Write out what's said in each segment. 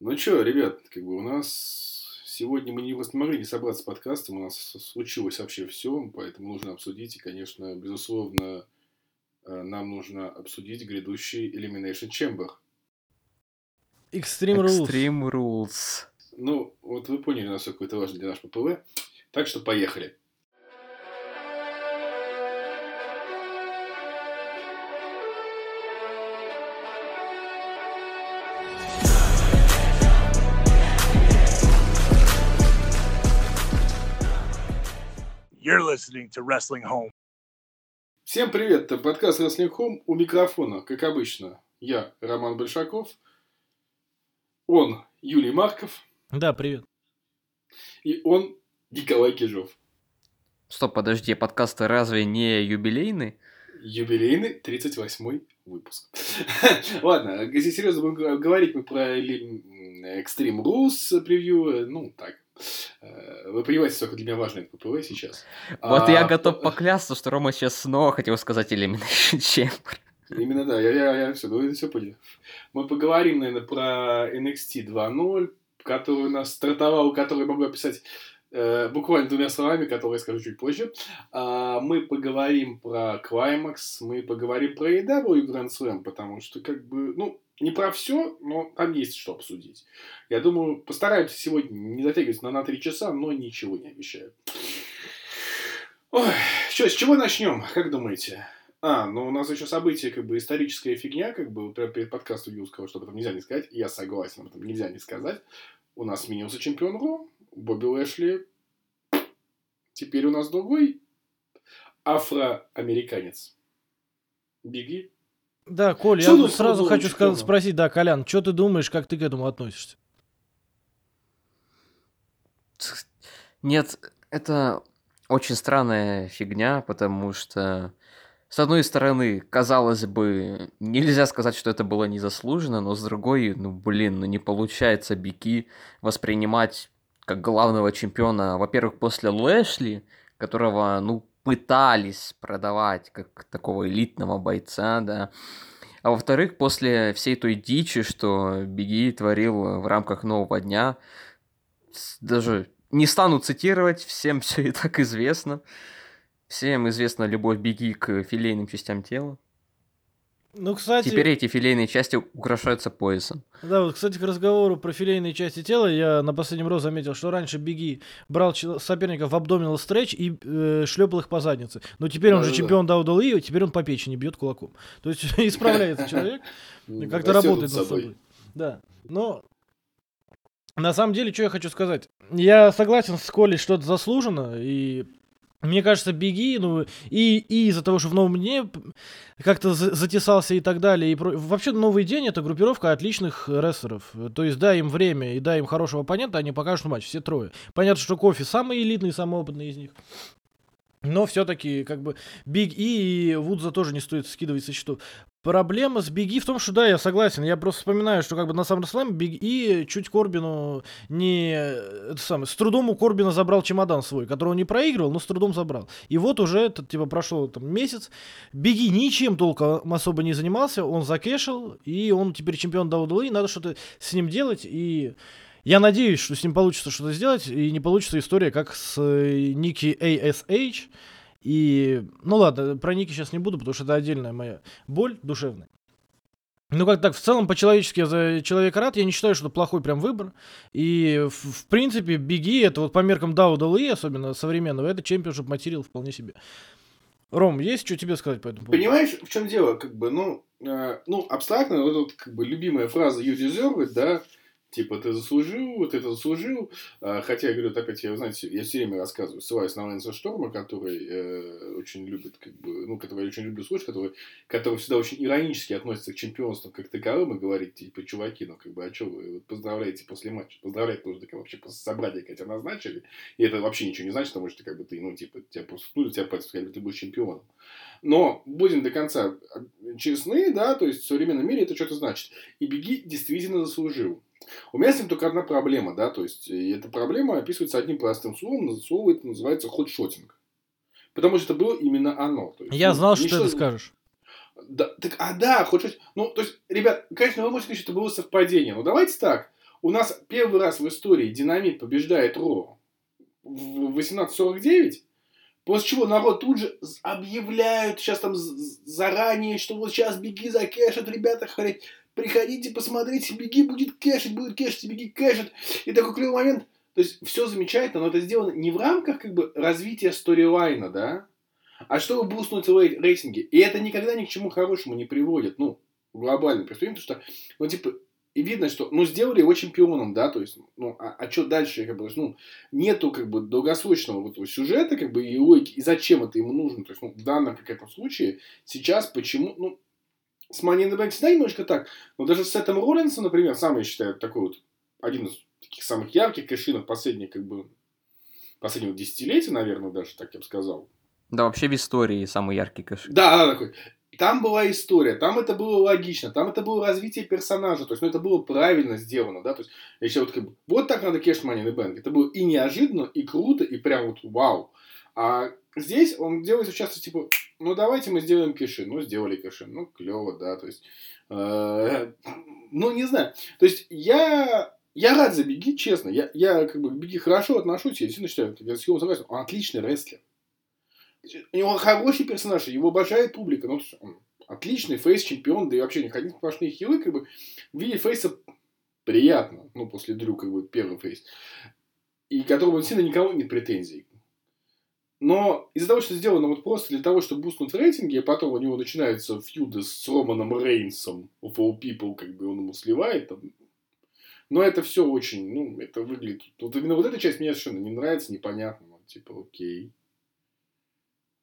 Ну что, ребят, как бы у нас сегодня мы не могли не собраться с подкастом, у нас случилось вообще все, поэтому нужно обсудить. И, конечно, безусловно, э, нам нужно обсудить грядущий Elimination Chamber. Extreme Rules. Extreme Rules. Ну, вот вы поняли, насколько это важно для нашего ППВ. Так что поехали. You're listening to Wrestling Home. Всем привет, это подкаст Wrestling Home. У микрофона, как обычно, я, Роман Большаков. Он, Юлий Марков. Да, привет. И он, Николай Кижов. Стоп, подожди, подкасты разве не юбилейный? Юбилейный 38-й выпуск. Ладно, если серьезно будем говорить мы про Extreme Rules превью, ну так, Э, вы понимаете, сколько для меня важно это ППВ сейчас. Вот а, я готов поклясться, что Рома сейчас снова хотел сказать Elimination Chamber. Именно да, я, я, я все, ну, все понял. Мы поговорим, наверное, про NXT 2.0, который у нас стартовал, который могу описать э, буквально двумя словами, которые я скажу чуть позже. А, мы поговорим про Climax, мы поговорим про EW Grand Slam, потому что, как бы, ну, не про все, но там есть что обсудить. Я думаю, постараемся сегодня не затягивать на, на 3 часа, но ничего не обещаю. Ой, что, с чего начнем? Как думаете? А, ну у нас еще событие, как бы историческая фигня, как бы прямо перед подкастом Ю сказал, что об нельзя не сказать. Я согласен, об нельзя не сказать. У нас сменился чемпион Ро, Бобби Лэшли. Теперь у нас другой афроамериканец. Беги. Да, Коль, я сразу хочу сказать, спросить, да, Колян, что ты думаешь, как ты к этому относишься? Нет, это очень странная фигня, потому что, с одной стороны, казалось бы, нельзя сказать, что это было незаслуженно, но с другой, ну, блин, ну не получается Бики воспринимать как главного чемпиона, во-первых, после Лэшли, которого, ну, пытались продавать как такого элитного бойца, да. А во-вторых, после всей той дичи, что Беги творил в рамках нового дня, даже не стану цитировать, всем все и так известно. Всем известна любовь Беги к филейным частям тела. Ну, кстати... Теперь эти филейные части украшаются поясом. Да, вот, кстати, к разговору про филейные части тела, я на последнем розе заметил, что раньше Беги брал соперников в абдоминал стретч и э, шлепал их по заднице. Но теперь он же чемпион WWE, теперь он по печени бьет кулаком. То есть исправляется человек, как-то работает над собой. Да, но на самом деле, что я хочу сказать. Я согласен с Колей, что это заслуженно, и мне кажется, беги, ну, и, и из-за того, что в новом дне как-то затесался и так далее. И про... Вообще, новый день это группировка отличных рестлеров. То есть, дай им время и дай им хорошего оппонента, они покажут матч, все трое. Понятно, что Кофи самый элитный, самый опытный из них. Но все-таки, как бы, Big E и Вудза тоже не стоит скидывать со счетов. Проблема с Big E в том, что да, я согласен. Я просто вспоминаю, что как бы на SummerSlam Big E чуть Корбину не... Это самое, с трудом у Корбина забрал чемодан свой, который он не проигрывал, но с трудом забрал. И вот уже, это, типа, прошел там месяц. Big E ничем толком особо не занимался, он закешил, и он теперь чемпион WWE, надо что-то с ним делать, и... Я надеюсь, что с ним получится что-то сделать, и не получится история, как с э, Ники ASH. И, ну ладно, про Ники сейчас не буду, потому что это отдельная моя боль душевная. Ну, как так, в целом, по-человечески я за человека рад. Я не считаю, что это плохой прям выбор. И, в, в принципе, Беги, это вот по меркам WWE, особенно современного, это чемпионшип материал вполне себе. Ром, есть что тебе сказать по этому поводу? Понимаешь, в чем дело? Как бы, ну, э, ну абстрактно, вот, вот как бы любимая фраза you deserve it, да, Типа, ты заслужил, вот это заслужил. А, хотя, я говорю, опять, я, знаете, я все время рассказываю, ссылаюсь на Лэнса Шторма, который э, очень любит, как бы, ну, который я очень люблю слушать, который, который всегда очень иронически относится к чемпионству как таковым и говорит, типа, чуваки, ну, как бы, а что вы поздравляете после матча? Поздравлять нужно, как вообще после собрания, когда тебя назначили. И это вообще ничего не значит, потому что, как бы, ты, ну, типа, тебя просто, ну, тебя просто сказали, ты будешь чемпионом. Но будем до конца честны, да, то есть в современном мире это что-то значит. И Беги действительно заслужил. У меня с ним только одна проблема, да, то есть эта проблема описывается одним простым словом, слово это называется ходшотинг. Потому что это было именно оно. есть, Я ну, знал, что ты это скажешь. Да, так, а да, хоть Ну, то есть, ребят, конечно, вы можете сказать, что это было совпадение, но давайте так. у нас первый раз в истории Динамит побеждает Ро в 1849, после чего народ тут же объявляют сейчас там заранее, что вот сейчас беги за кэшет, ребята, приходите, посмотрите, Big E, будет кэшить, будет кэшить, Big E, кэшит. И такой клевый момент, то есть все замечательно, но это сделано не в рамках как бы развития сторилайна, да, а чтобы бустнуть рейтинги. И это никогда ни к чему хорошему не приводит, ну, глобально перспективе, потому что, ну, типа, и видно, что, ну, сделали его чемпионом, да, то есть, ну, а, а что дальше, как бы, ну, нету, как бы, долгосрочного вот этого сюжета, как бы, и логики, и зачем это ему нужно, то есть, ну, в данном каком-то случае, сейчас почему, ну, с Money in the Bank всегда немножко так, но даже с Сетом Роллинсом, например, сам, я считаю, такой вот, один из таких самых ярких кэшинов последних, как бы, последнего десятилетия, наверное, даже, так я бы сказал. Да, вообще в истории самый яркий кэшин. Да, да, такой там была история, там это было логично, там это было развитие персонажа, то есть, ну, это было правильно сделано, да, то есть, если вот, как бы, вот так надо кэш Money in Bank, это было и неожиданно, и круто, и прям вот вау. А здесь он делается чисто, типа, ну, давайте мы сделаем cash-in, ну, сделали cash-in, ну, клево, да, то есть, э, ну, не знаю, то есть, я я рад за Big E, честно. Я, я как бы к Big E хорошо отношусь. Я действительно считаю, я с согласен. Он отличный рестлер. У него хороший персонаж, его обожает публика. Ну, он отличный фейс-чемпион, да и вообще не ходить сплошные хилы, как бы, видеть фейса приятно, ну, после Дрю, как бы, первый фейс. И которого сильно никого нет претензий. Но из-за того, что сделано вот просто для того, чтобы бустнуть рейтинги, а потом у него начинаются фьюды с Романом Рейнсом, of all people, как бы он ему сливает, там, но это все очень, ну, это выглядит... Вот именно вот эта часть мне совершенно не нравится, непонятно. Типа, окей.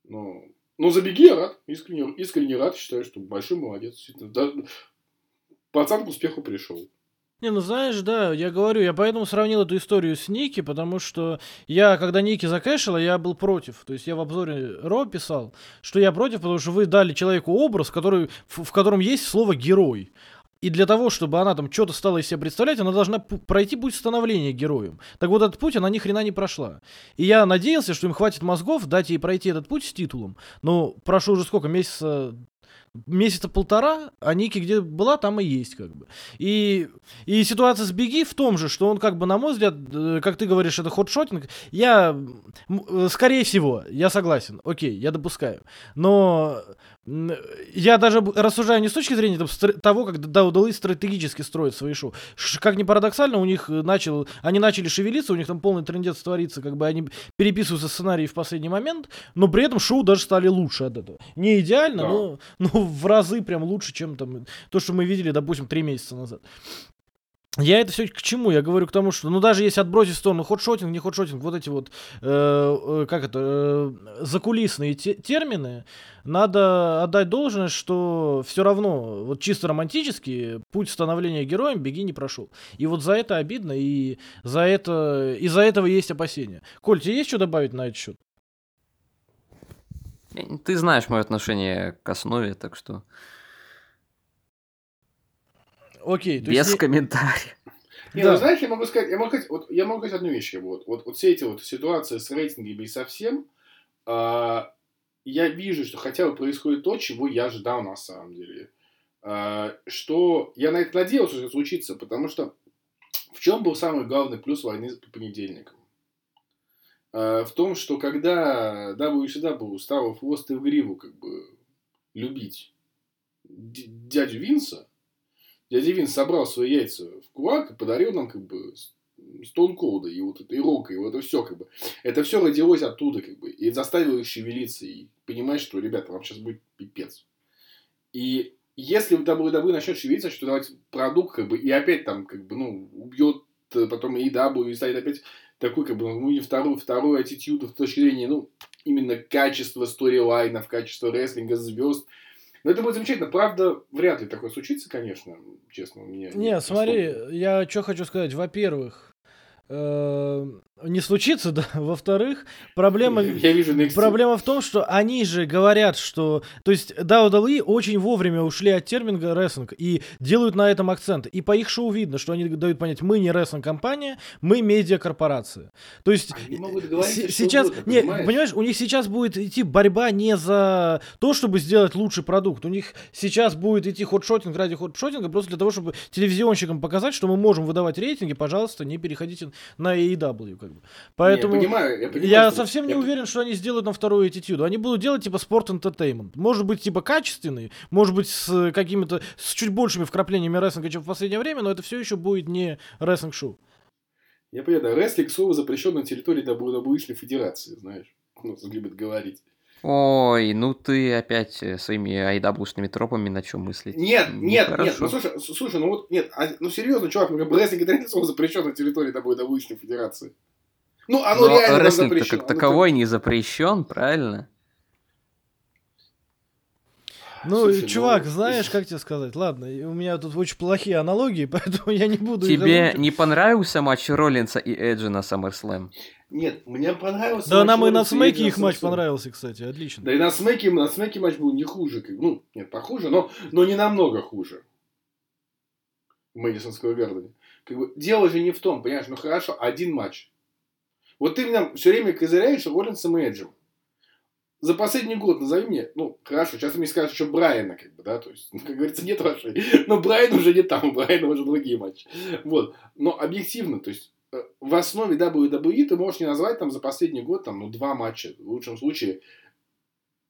Ну, но забеги я рад. Искренне, искренне рад. Считаю, что большой молодец. Да, пацан к успеху пришел. Не, ну знаешь, да, я говорю, я поэтому сравнил эту историю с Ники, потому что я, когда Ники закэшила, я был против. То есть я в обзоре Ро писал, что я против, потому что вы дали человеку образ, который, в, в котором есть слово герой. И для того, чтобы она там что-то стала из себя представлять, она должна пройти путь становления героем. Так вот, этот путь она ни хрена не прошла. И я надеялся, что им хватит мозгов дать ей пройти этот путь с титулом. Но прошло уже сколько, месяца месяца полтора, а Ники где была, там и есть, как бы. И, и ситуация с Беги в том же, что он, как бы, на мой взгляд, э, как ты говоришь, это хот-шотинг. Я, э, скорее всего, я согласен, окей, я допускаю. Но я даже рассуждаю не с точки зрения там, того, как Даудалы стратегически строят свои шоу. Как ни парадоксально, у них э, начал, они начали шевелиться, у них там полный трендец творится, как бы они переписываются сценарии в последний момент, но при этом шоу даже стали лучше от этого. Не идеально, да. но, но в разы прям лучше, чем там то, что мы видели, допустим, три месяца назад. Я это все к чему? Я говорю к тому, что, ну, даже если отбросить в сторону хот-шотинг, не хот-шотинг, вот эти вот, э, э, как это, э, закулисные те термины, надо отдать должное, что все равно, вот чисто романтически, путь становления героем Беги не прошел. И вот за это обидно, и за это, из-за этого есть опасения. Коль, тебе есть что добавить на этот счет? Ты знаешь мое отношение к основе, так что... Окей. Без есть... комментариев. Не, да. ну знаешь, я могу сказать, я могу сказать, вот, я могу сказать одну вещь. Вот, вот, вот все эти вот ситуации с рейтингами и совсем, э, я вижу, что хотя бы происходит то, чего я ожидал на самом деле. Э, что я на это надеялся, что это случится, потому что в чем был самый главный плюс войны по понедельникам? Э, в том, что когда WCW стал в хвост и в гриву как бы любить дядю Винса, дядя Винс собрал свои яйца в кулак и подарил нам как бы Cold и вот это, и Рок, и вот это все, как бы. Это все родилось оттуда, как бы, и заставило их шевелиться, и понимать, что, ребята, вам сейчас будет пипец. И если WWE начнет шевелиться, что давать продукт, как бы, и опять там, как бы, ну, убьет э, потом и W, и станет опять такой, как бы, ну, и вторую, вторую аттитюду с точки зрения, ну, именно качества сторилайнов, качества рестлинга, звезд, ну, это будет замечательно. Правда, вряд ли такое случится, конечно, честно. У меня не, смотри, я что хочу сказать. Во-первых, э, не случится, да. Во-вторых, проблема, Я вижу NXT. проблема в том, что они же говорят, что... То есть WWE очень вовремя ушли от термина рестлинг и делают на этом акцент. И по их шоу видно, что они дают понять, мы не рестлинг-компания, мы медиакорпорация. То есть что сейчас... угодно, не, понимаешь? понимаешь, у них сейчас будет идти борьба не за то, чтобы сделать лучший продукт. У них сейчас будет идти ходшотинг ради ходшотинга, просто для того, чтобы телевизионщикам показать, что мы можем выдавать рейтинги, пожалуйста, не переходите на AEW. Как бы. Поэтому я, понимаю, я, понимаю, я что- совсем не я- уверен, что они сделают на вторую attitude. Они будут делать типа спорт entertainment. Может быть, типа качественный, может быть, с какими-то с чуть большими вкраплениями рестлинга, чем в последнее время, но это все еще будет не рестлинг-шоу. Я понимаю, да, рестлинг слово запрещен на территории WWE Федерации, знаешь. У нас любят говорить. Ой, ну ты опять э, своими айдаблушными тропами на чем мыслить? Нет, нет, хорошо. нет, ну слушай, слушай, ну вот, нет, а, ну серьезно, чувак, ну как бы рестлинг это слово запрещен на территории WWE Федерации. Ну, оно Но реально рестлинг запрещено. как Ну, таковой не запрещен, правильно? Ну, Слушай, ну- чувак, знаешь, как тебе сказать? Ладно, у меня тут очень плохие аналогии, поэтому я не буду Тебе не понравился матч Роллинса и Эджи на SummerSlam? Нет, мне понравился Да матч нам и на смеке их матч понравился, кстати, отлично. Да и на смеке, на смеке матч был не хуже. как- Ну, нет, похуже, но, но не намного хуже. В Мэдисон Сквер Гардене. Как бы, дело же не в том, понимаешь, ну хорошо, один матч. Вот ты меня все время козыряешь Роллинсом и Эджем. За последний год назови мне, ну, хорошо, сейчас ты мне скажешь еще Брайана, как бы, да, то есть, ну, как говорится, нет вашей. Но Брайан уже не там, у Брайана уже другие матчи. Вот. Но объективно, то есть, э, в основе WWE ты можешь не назвать там за последний год, там, ну, два матча, в лучшем случае,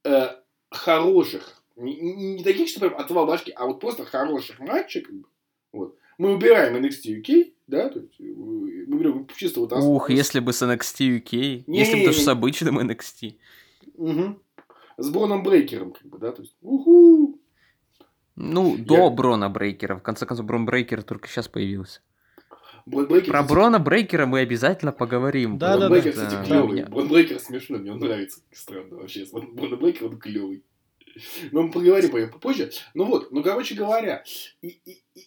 э, хороших, не- не таких, что прям отвал башки, а вот просто хороших матчей, как бы, вот. Мы убираем NXT UK, да, то есть, э, мы берем чисто вот. Ух, если бы с NXT UK, Не, если бы даже с обычным NXT. Мгм. С Броном Брейкером, как бы, да, то есть, уху. Ну, до Брона Брейкера. В конце концов, Брон Брейкер только сейчас появился. Брон Брейкер, Про кстати, Брона Брейкера мы обязательно поговорим. Да, Брон да, Брейкер, да. кстати, клевый. меня- Брон Брейкер смешно, мне он нравится. Странно вообще. Брон Брейкер, он клевый. Но мы поговорим по нему попозже. Ну вот, ну, короче говоря, и, и, и-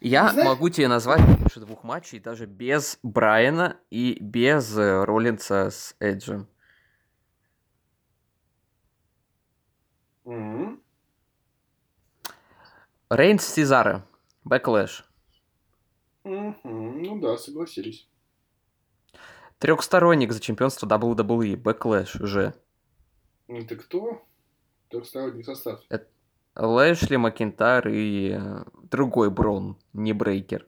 Я Знаешь- могу тебе назвать больше двух матчей даже без Брайана и без э, Роллинса с Эджем. Мгм. Рейнс Сезара. Backlash. Мгм. ну да, согласились. Трехсторонник за чемпионство WWE. Backlash уже. Это кто? Трехсторонний состав. Лэшли, Макинтайр и э, другой Брон, не Брейкер.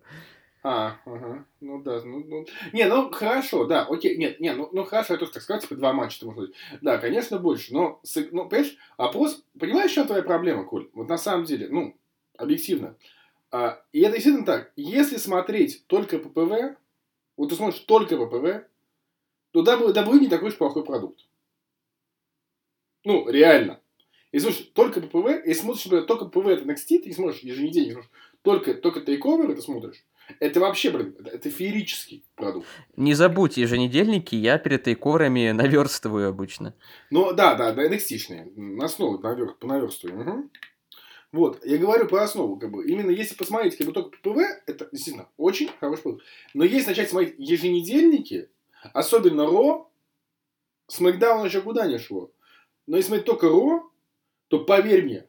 А, ага. Ну да, ну, ну. Не, ну хорошо, да, окей, нет, не, ну, ну хорошо, я тоже так сказать, типа два матча, может быть. Да, конечно, больше, но, ну, понимаешь, вопрос, понимаешь, чем твоя проблема, Коль? Вот на самом деле, ну, объективно. А, и это действительно так. Если смотреть только ППВ, вот ты смотришь только ППВ, то WWE не такой уж плохой продукт. Ну, реально. Если смотришь только ППВ, если смотришь, например, только ППВ это NXT, ты не смотришь еженедельно, не смотришь только, только тейковеры ты смотришь, это вообще, блин, это, это феерический продукт. Не забудь, еженедельники я перед тейковерами наверстываю обычно. Ну, да, да, да, NXT-шные, на основу навер, по наверстыванию. Мгм. Вот, я говорю про основу, как бы, именно если посмотреть, как бы, только ППВ, это действительно очень хороший продукт. Но если начать смотреть еженедельники, особенно Ро, Смакдаун еще куда не шло. Но если смотреть только Ро, то поверь мне,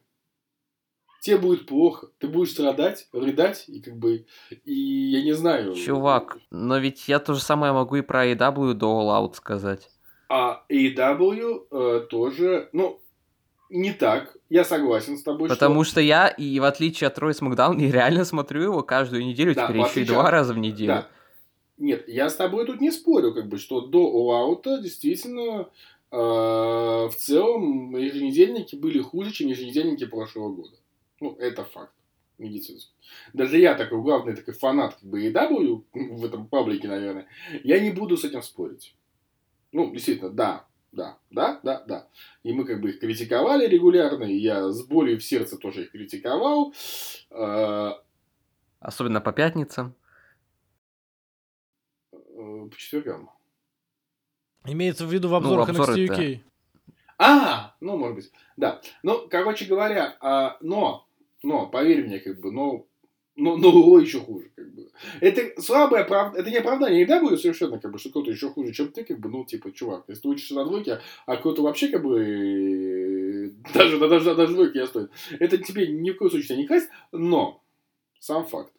тебе будет плохо. Ты будешь страдать, рыдать, и как бы, и я не знаю. Чувак, но ведь я то же самое могу и про AEW до All Out сказать. А AEW э, тоже, ну, не так. Я согласен с тобой. Потому что я, и в отличие от Роя Смакдаун, я реально смотрю его каждую неделю, Да, теперь еще и два от- раза в неделю. Да. Нет, я с тобой тут не спорю, как бы, что до All-Out действительно э, в целом еженедельники были хуже, чем еженедельники прошлого года. Ну, это факт. медицинский. Даже я такой главный такой фанат как бы EW в этом паблике, наверное, я не буду с этим спорить. Ну, действительно, да, да, да, да, да. И мы как бы их критиковали регулярно, и я с болью в сердце тоже их критиковал. Э, Особенно по пятницам. э, По четвергам. Имеется в виду в обзорах Ну, обзоры NXT это- UK. А, ну, может быть, да. Ну, короче говоря, а, но, но, поверь мне, как бы, но, но, но еще хуже, как бы. Это слабое оправдание, это не оправдание. Я иногда будет совершенно, как бы, что кто-то еще хуже, чем ты, как бы, ну, типа, чувак, если ты учишься на двойке, а кто-то вообще, как бы, даже, даже, даже двойки не стоит. Это тебе ни в коем случае не красть, но сам факт.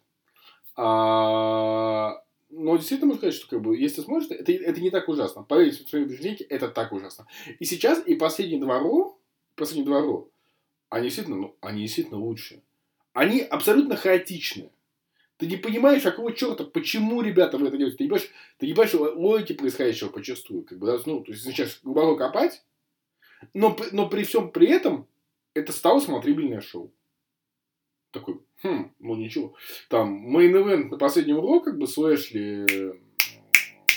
А, но действительно можно сказать, что как бы, если смотришь, это, это не так ужасно. Поверьте, в своей убеждении, это так ужасно. И сейчас, и ро, последние два ро, они действительно, ну, они действительно лучше. Они абсолютно хаотичны. Ты не понимаешь, какого черта, почему ребята в это делают. Ты не понимаешь, ты не понимаешь логики происходящего почувствую. Как бы, да, ну, то есть, сейчас глубоко копать, но, но при всем при этом это стало смотрибельное шоу. Такой, хм, ну ничего. Там, мейн-эвент на последнем уро, как бы, с Лэшли...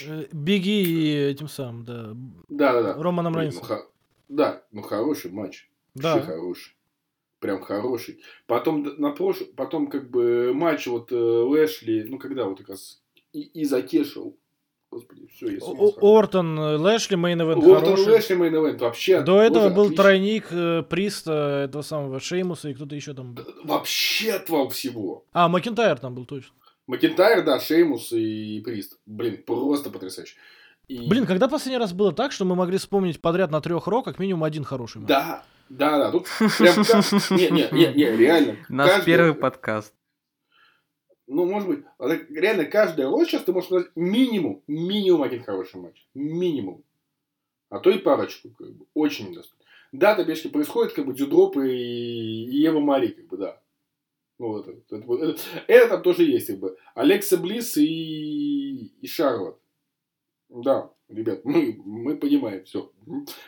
Э, Big E и этим самым, да. Да, да, да. Романом Рейнсом. Ну, ха... Да, ну хороший матч. Да. Вообще хороший. Прям хороший. Потом на прош... потом как бы матч вот э, Лэшли, ну когда вот как раз и, и закешил. Господи, все, я. Ортон, э, Лэшли, main event Ортон хороший. Лэшли main event вообще. До этого был отлично. тройник э, Приста, этого самого Шеймуса и кто-то еще там был. Вообще отвал всего. А, Макентайр там был точно. Макентайр, да, Шеймус и Прист. Блин, просто потрясающе. И- Блин, когда последний раз было так, что мы могли вспомнить подряд на трех ро как минимум один хороший матч? Да, да, да. Тут прям Не, не, не, не, реально. Наш каждый- первый подкаст. Ну, может быть, а реально каждая роль сейчас ты можешь сказать минимум, минимум один хороший матч. Минимум. А то и парочку, как бы. Очень достойно. Да, добежки происходят, как бы, дюдропы и, и Ева Мари, как бы, да. Ну, это, это, это, это там тоже есть, как бы. Алекса Близ и, и Шарлот. Да, ребят, мы, мы понимаем, все.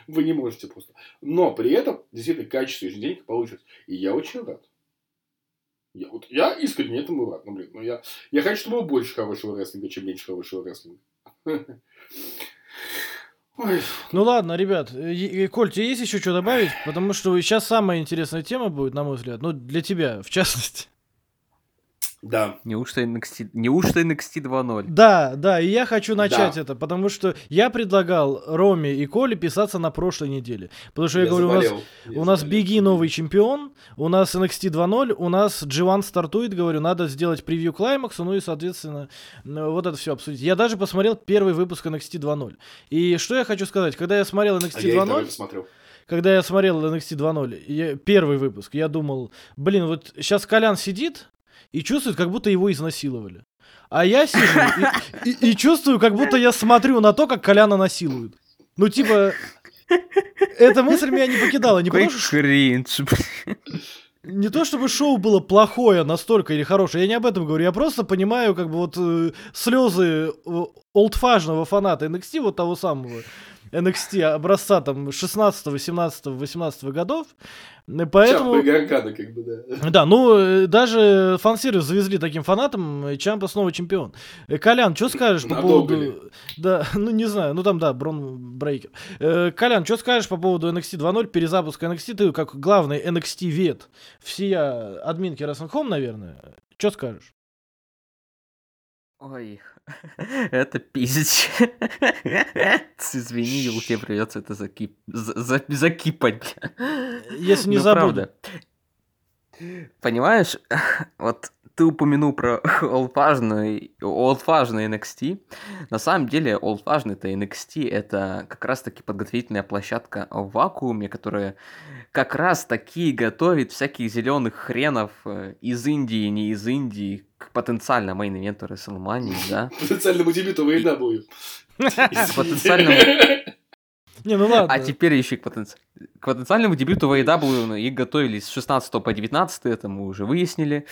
Вы не можете просто. Но при этом, действительно, качество ежедневника получилось. И я очень рад. Я, вот, я искренне этому рад. Ну, блин, ну я, я хочу, чтобы было больше хорошего рестлинга, чем меньше хорошего рестлинга. Ой, Ну ладно, ребят, Коль, тебе есть еще что добавить? Потому что сейчас самая интересная тема будет, на мой взгляд. Ну, для тебя, в частности. Да. Неужто NXT, неужто NXT 2.0? Да, да, и я хочу начать Да. это, потому что я предлагал Роме и Коле писаться на прошлой неделе. Потому что я, говорю, у нас, заболел. Я у нас заболел. Биги новый чемпион, у нас NXT 2.0, у нас G1 стартует, говорю, надо сделать превью клаймаксу, ну и, соответственно, ну, вот это все обсудить. Я даже посмотрел первый выпуск NXT 2.0. И что я хочу сказать, когда я смотрел А NXT я второй 2.0, посмотрел. когда я смотрел NXT 2.0, я- первый выпуск, я думал, блин, вот сейчас Колян сидит и чувствует, как будто его изнасиловали. А я сижу и, и- и чувствую, как будто я смотрю на то, как Коляна насилуют. Ну, типа, эта мысль меня не покидала. Не, Какой потому, кринж, не то, чтобы шоу было плохое настолько или хорошее, я не об этом говорю. Я просто понимаю, как бы вот э, слезы э, олдфажного фаната NXT, вот того самого NXT образца там 16, 17, 18 годов. Э, Поэтому... Чапа и Гаргана, как бы, да. Да, ну э, даже фан-сервис завезли таким фанатам, и Чампа снова чемпион. Э, Колян, что скажешь по Надолго поводу... Да, ну не знаю, ну там да, Брон Брейкер. Э, Колян, что скажешь по поводу NXT 2.0, перезапуска NXT? Ты как главный NXT-вет всея админки Wrestling Home, наверное. Что скажешь? Ой, это пиздец. Извини, тебе придется это закип... за- за- закипать. Если не Ну, забуду. правда. Понимаешь, вот ты упомянул про олдфажный, олдфажный NXT. На самом деле, олдфажный это NXT, это как раз-таки подготовительная площадка в вакууме, которая как раз-таки готовит всяких зеленых хренов э, из Индии, не из Индии, к потенциально мейн-ивенту WrestleMania, да? Потенциальному дебюту в AEW. Потенциальному Не, ну ладно. А теперь еще к, потенци- к потенциальному дебюту в AEW и готовились с 16 по 19, это мы уже выяснили.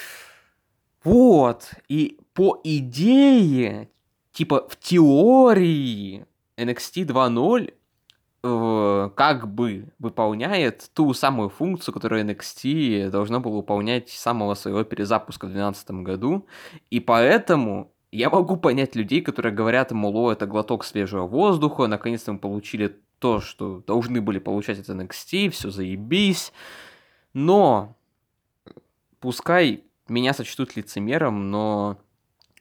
Вот, и по идее, типа в теории NXT 2.0 э, как бы выполняет ту самую функцию, которую NXT должно было выполнять с самого своего перезапуска в 2012 году. И поэтому я могу понять людей, которые говорят, мол, «О, это глоток свежего воздуха, наконец-то мы получили то, что должны были получать от NXT, все заебись. Но, пускай меня сочтут лицемером, но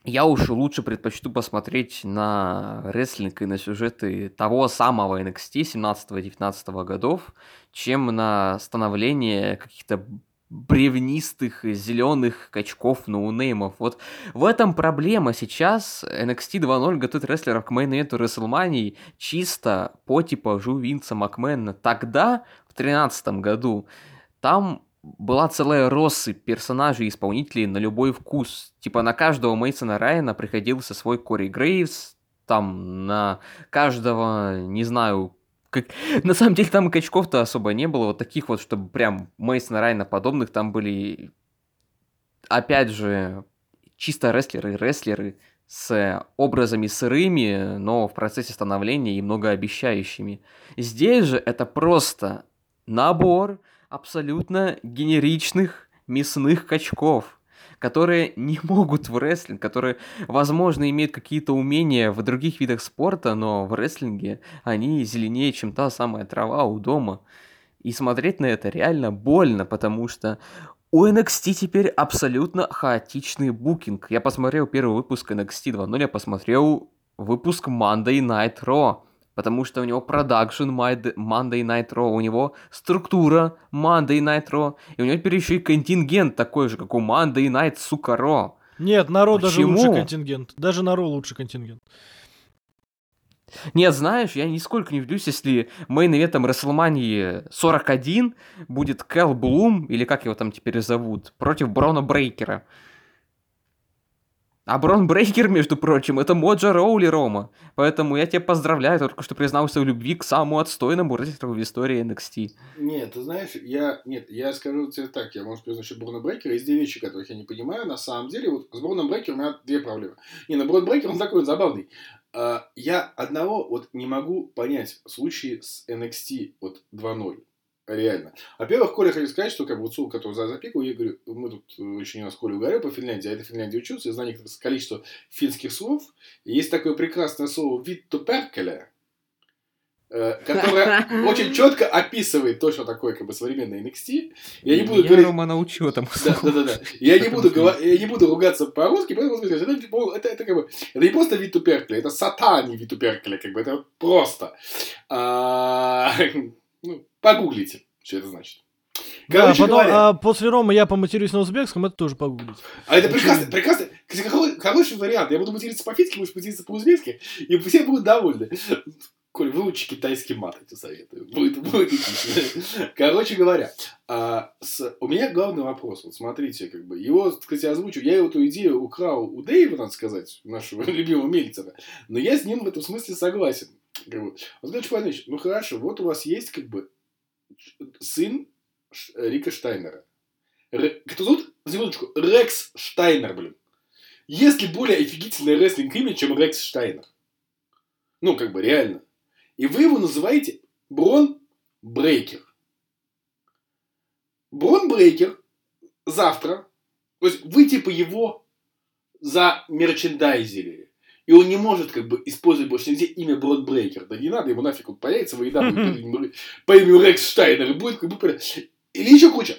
я уж лучше предпочту посмотреть на рестлинг и на сюжеты того самого NXT 17-19 годов, чем на становление каких-то бревнистых зеленых качков ноунеймов. Вот в этом проблема. Сейчас NXT 2.0 готовит рестлеров к мейн-эвенту WrestleMania чисто по типажу Винса Макмена. Тогда, в 2013 году, там была целая россыпь персонажей и исполнителей на любой вкус. Типа на каждого Мейсона Райана приходился свой Кори Грейвс, там на каждого, не знаю, как... На самом деле там качков-то особо не было, вот таких вот, чтобы прям Мейсона Райна подобных, там были, опять же, чисто рестлеры-рестлеры с образами сырыми, но в процессе становления и многообещающими. Здесь же это просто набор абсолютно генеричных мясных качков которые не могут в рестлинг, которые, возможно, имеют какие-то умения в других видах спорта, но в рестлинге они зеленее, чем та самая трава у дома. И смотреть на это реально больно, потому что у NXT теперь абсолютно хаотичный букинг. Я посмотрел первый выпуск NXT 2.0, я посмотрел выпуск Monday Night Raw потому что у него продакшн Monday Night Raw, у него структура Monday Night Raw, и у него теперь еще и контингент такой же, как у Monday Night, сука, Raw. Нет, на Raw даже лучше контингент. Даже на Raw лучше контингент. Нет, знаешь, я нисколько не удивлюсь, если мейн-ивентом WrestleMania 41 будет Кэл Блум, или как его там теперь зовут, против Брона Брейкера. А Брон Брейкер, между прочим, это Моджо Роули Рома. Поэтому я тебя поздравляю, только что признался в любви к самому отстойному рестлеру в истории NXT. Нет, ты знаешь, я, нет, я скажу тебе так, я, может, признаю, что Брона Брейкера есть две вещи, которых я не понимаю. На самом деле, вот с Броном Брейкером у меня две проблемы. Не, на Брон Брейкер он такой он забавный. А, я одного вот не могу понять в случае с NXT вот 2.0. Реально. Во-первых, Коля хотел сказать, что как бы Цул, который за запикал, я говорю, мы тут очень раз Коля говорил по Финляндии, а это Финляндия учился, я знаю некоторое количество финских слов. И есть такое прекрасное слово «витто перкеля», э, которое очень четко описывает то, что такое как бы современный NXT. Я не буду я говорить... Рома научу этому Да, да, да. да. Я не буду, говор... я не буду ругаться по-русски, поэтому это, это, это, как бы, это не просто Виту Перкеля, это сатани Виту Перкеля, как бы, это вот просто. А... Ну, погуглите, что это значит. Короче да, потом, говоря, а после Рома я поматерюсь на узбекском, это тоже погуглить. А это прекрасно, прекрасно. Хороший, хороший вариант. Я буду материться по-фински, будешь материться по-узбекски, и все будут довольны. Коль, выучи китайский мат, я тебе советую. Будет, будет отлично. Короче говоря, а, с, у меня главный вопрос. Вот смотрите, как бы, его, кстати, озвучу. Я эту идею украл у Дэйва, надо сказать, нашего любимого Мельцера. Но я с ним в этом смысле согласен. Как бы, вот, ну хорошо, вот у вас есть, как бы, сын Рика Штайнера. Р... Кто зовут? Секундочку. Рекс Штайнер, блин. Есть ли более офигительный рестлинг имя, чем Рекс Штайнер? Ну, как бы, реально. И вы его называете Брон Брейкер. Брон Брейкер завтра, то есть вы типа его за мерчендайзили. И он не может как бы использовать больше нигде имя Брод Брейкер. Да не надо, ему нафиг он появится, выеда по имени Рекс Штайнер. Будет как бы... Или еще куча.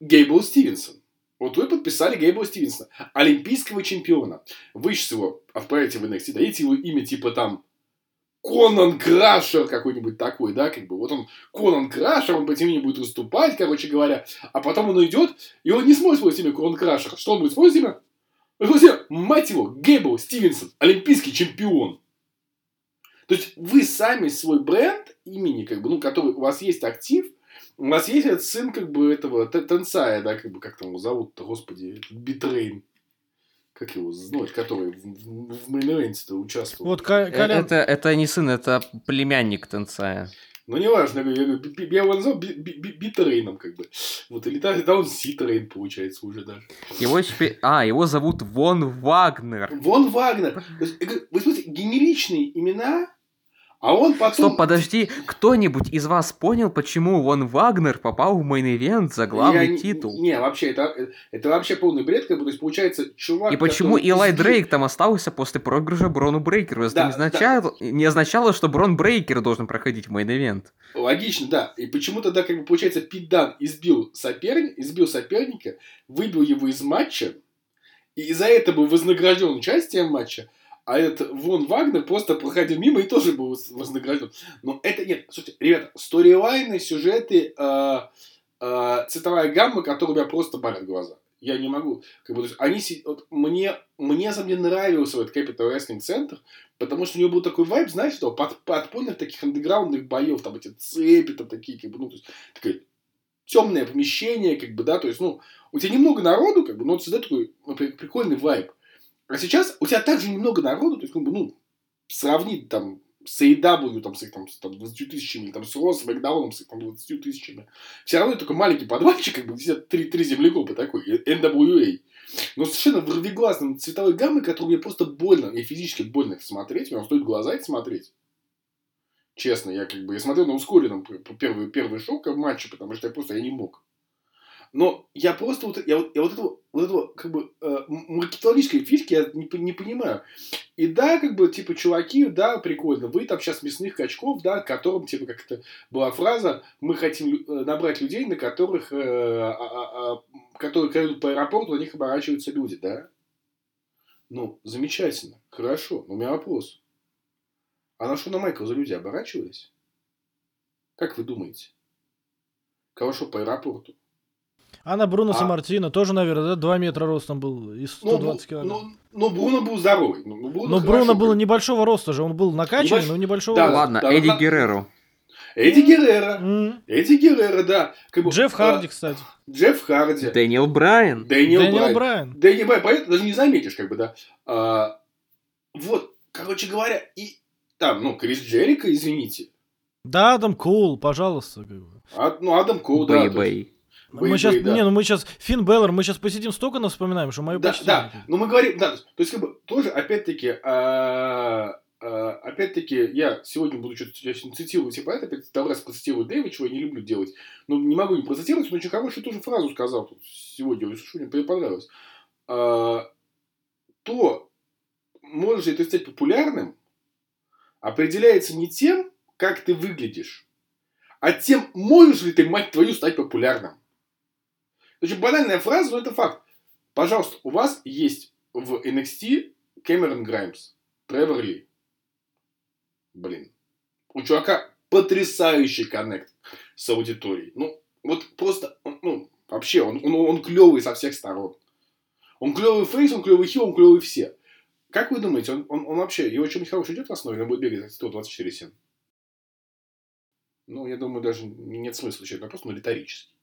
Гейбл Стивенсон. Вот вы подписали Гейбла Стивенсона, олимпийского чемпиона. Вы сейчас его отправите в NXT, дайте его имя типа там Конан Крашер какой-нибудь такой, да, как бы, вот он Конан Крашер, он по темени будет выступать, короче говоря, а потом он уйдет, и он не сможет свое имя Конан Крашер. Что он будет свое имя? Друзья, мать его, Гейбл Стивенсон, олимпийский чемпион. То есть вы сами свой бренд имени, как бы, ну, который у вас есть актив, у вас есть этот сын, как бы, этого Тенсая, да, как бы, как там его зовут-то, господи, Би-Трейн. Как его знать, который в, в, в мейн участвовал. Вот, Колян... Э, это, это не сын, это племянник Тенсая. Ну, неважно, я, я, я его назвал Би-Трейном, как бы. Вот, или да, да он Си-Трейн, получается, уже даже. Его теперь... А, его зовут Фон Вагнер. Фон Вагнер. Вы смотрите, генеричные имена, а он потом... Стоп, подожди, кто-нибудь из вас понял, почему Фон Вагнер попал в мейн-ивент за главный Я... титул? Не, вообще, это, это вообще полный бред, как бы, то есть, получается, чувак... И почему Илай Дрейк там остался после проигрыша Брону Брейкеру? Это да, не, означало, да. не означало, что Брон Брейкер должен проходить мейн-ивент. Логично, да. И почему тогда, как бы, получается, Пит Дан избил, соперни... избил соперника, выбил его из матча, и за это был вознагражден участием в матче, а этот Фон Вагнер просто проходил мимо и тоже был вознагражден. Но это нет. Слушайте, ребята, сторилайны, сюжеты, э, э, цветовая гамма, которая у меня просто барит глаза. Я не могу. Как бы, есть, они, вот, мне, мне, на самом деле, нравился вот Capital Wrestling Center, потому что у него был такой вайб, знаешь, что под, подпольных таких андеграундных боев, там эти цепи, там такие, как бы, ну, то есть, такое темное помещение, как бы, да, то есть, ну, у тебя немного народу, как бы, но это всегда такой ну, при- прикольный вайб. А сейчас у тебя также немного народу, то есть, как ну, сравнить там с AEW, там, с их там, с, там, 20 тысячами, там, с Рос, с Макдауном, с их там 20 тысячами. Все равно только маленький подвальчик, как бы, где три, три землекопа такой, NWA. Но совершенно вырвиглазной цветовой гаммы, которую мне просто больно, мне физически больно смотреть, мне стоит глаза их смотреть. Честно, я как бы, я смотрел на ускоренном первый, первый шок матче, потому что я просто, я не мог. Но я просто вот, я, я вот этого, вот этого, как бы, э, маркетологической фишки я не, не понимаю. И да, как бы, типа, чуваки, да, прикольно, вы там сейчас мясных качков, да, которым, типа, как это была фраза, мы хотим э, набрать людей, на которых, э, а- а- а, которые крадут по аэропорту, на них оборачиваются люди, да? Ну, замечательно, хорошо, но у меня вопрос. А на что на Майкл за люди оборачивались? Как вы думаете? Кого шел по аэропорту? А на Бруно А- Самартино тоже, наверное, да, 2 метра ростом был и 120 ну, килограмм. ну, ну, Бруно был здоровый. Ну, ну, Бруно Но Бруно был. было небольшого роста же, он был накачанный, Небольш- но небольшого Да, роста. Ладно, да, Эдди да. Герреро. Эдди Геррера. М. Эдди Геррера, да. Как бы, Джефф а, Харди, кстати. Джефф Харди. Дэниел Брайан. Дэниел, Дэниел Брайан. Брайан. Дэниел Брайан. Поэтому даже не заметишь, как бы, да. А, вот, короче говоря, и там, ну, Крис Джерика, извините. Да, Адам Коул, пожалуйста. как бы. А, ну, Адам Коул, да. то Бэй-бэй. Мы сейчас, да. не, ну мы сейчас, Финн Балор, мы сейчас посидим столько нас вспоминаем, что мое Да, почти. да, но мы говорим, да, то есть, как бы, тоже, опять-таки, а, а, опять-таки, я сегодня буду что-то я цитирую, типа, это опять второй раз процитирую Дэйва, чего я не люблю делать, но не могу не процитировать, он очень хорошую тоже фразу сказал тут сегодня, что, мне понравилось. А, то, можешь ли ты стать популярным, определяется не тем, как ты выглядишь, а тем, можешь ли ты, мать твою, стать популярным. Очень банальная фраза, но это факт. Пожалуйста, у вас есть в NXT Кэмерон Граймс, Тревор Ли. Блин. У чувака потрясающий коннект с аудиторией. Ну, вот просто, ну, вообще, он, он, он клевый со всех сторон. Он клевый фейс, он клевый хил, он клевый все. Как вы думаете, он, он, он вообще, его что-нибудь хорошее идет в основе, он будет бегать 124-7? Ну, я думаю, даже нет смысла на вопрос, но риторически.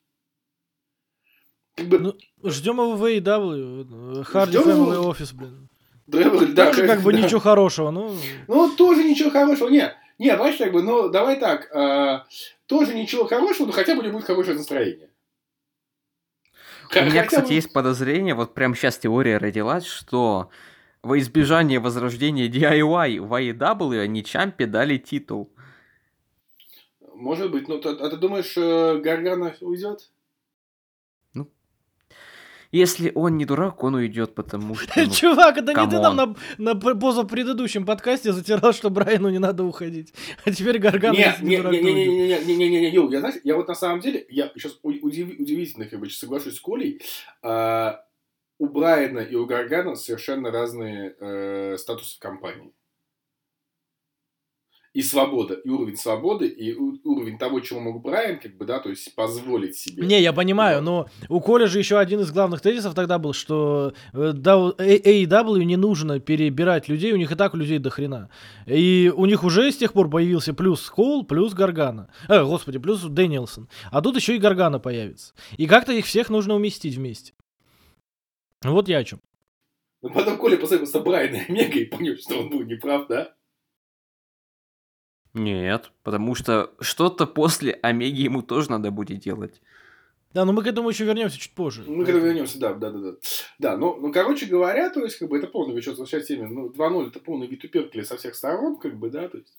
Как бы, Ну, ждем его в AEW, Харди. Family Office, блин. Тревор, да, Тоже как бы да. ничего хорошего, ну... Ну, тоже ничего хорошего. Не, не, понимаешь, как бы, ну, давай так. э, тоже ничего хорошего, но хотя бы у него будет хорошее настроение. У меня, Хотя кстати, бы- есть подозрение, вот прямо сейчас теория родилась, что во избежание возрождения DIY в AEW они Чампе дали титул. Может быть, ну, ты- а ты думаешь, э, Гаргана уйдет? Если он не дурак, он уйдет, потому что... ну, Чувак, это не ты там на, на п- позапредыдущем подкасте затирал, что Брайану не надо уходить. А теперь Гарган, Не, если не, не не, дурак, не, не, уйдет. не, не, не, не, не, Ю, я, знаешь, я вот на самом деле, я сейчас удивительно, как бы, соглашусь с Колей, а, у Брайана и у Гаргана совершенно разные э, статусы в компании. И свобода, и уровень свободы, и уровень того, чего мог Брайан, как бы, да, то есть позволить себе. Не, я понимаю, Да. но у Коля же еще один из главных тезисов тогда был, что э, A- AEW не нужно перебирать людей, у них и так людей до хрена. И у них уже с тех пор появился плюс Коул, плюс Гаргана. Э, господи, плюс Дэнилсон. А тут еще и Гаргана появится. И как-то их всех нужно уместить вместе. Вот я о чем. Но потом Коля посмотрелся Брайана и Омега и понял, что он был неправ, да? Нет, потому что что-то после Омеги ему тоже надо будет делать. Да, но мы к этому еще вернемся чуть позже. Мы когда вернемся, да, да, да, да. Да, ну, ну, короче говоря, то есть, как бы, это полный, еще возвращаясь к теме, ну, 2-0 это полный вид уперкли со всех сторон, как бы, да, то есть.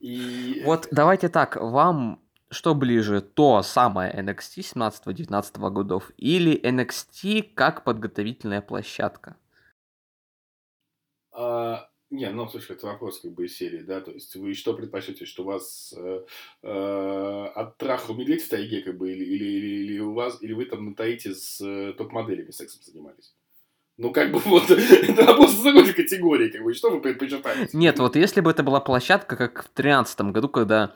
И... Вот давайте так, вам что ближе, то самое NXT 17-19 годов или NXT как подготовительная площадка? А, не, ну, слушай, это вопрос как бы из серии, да, то есть вы что предпочтете, что вас э, э, оттрахал медведь в тайге, как бы, или, или, или, или у вас, или вы там на Таите с э, топ-моделями сексом занимались? Ну, как бы, вот, это вопрос из же категории, как бы, что вы предпочитаете? Нет, вот если бы это была площадка, как в 2013 году, когда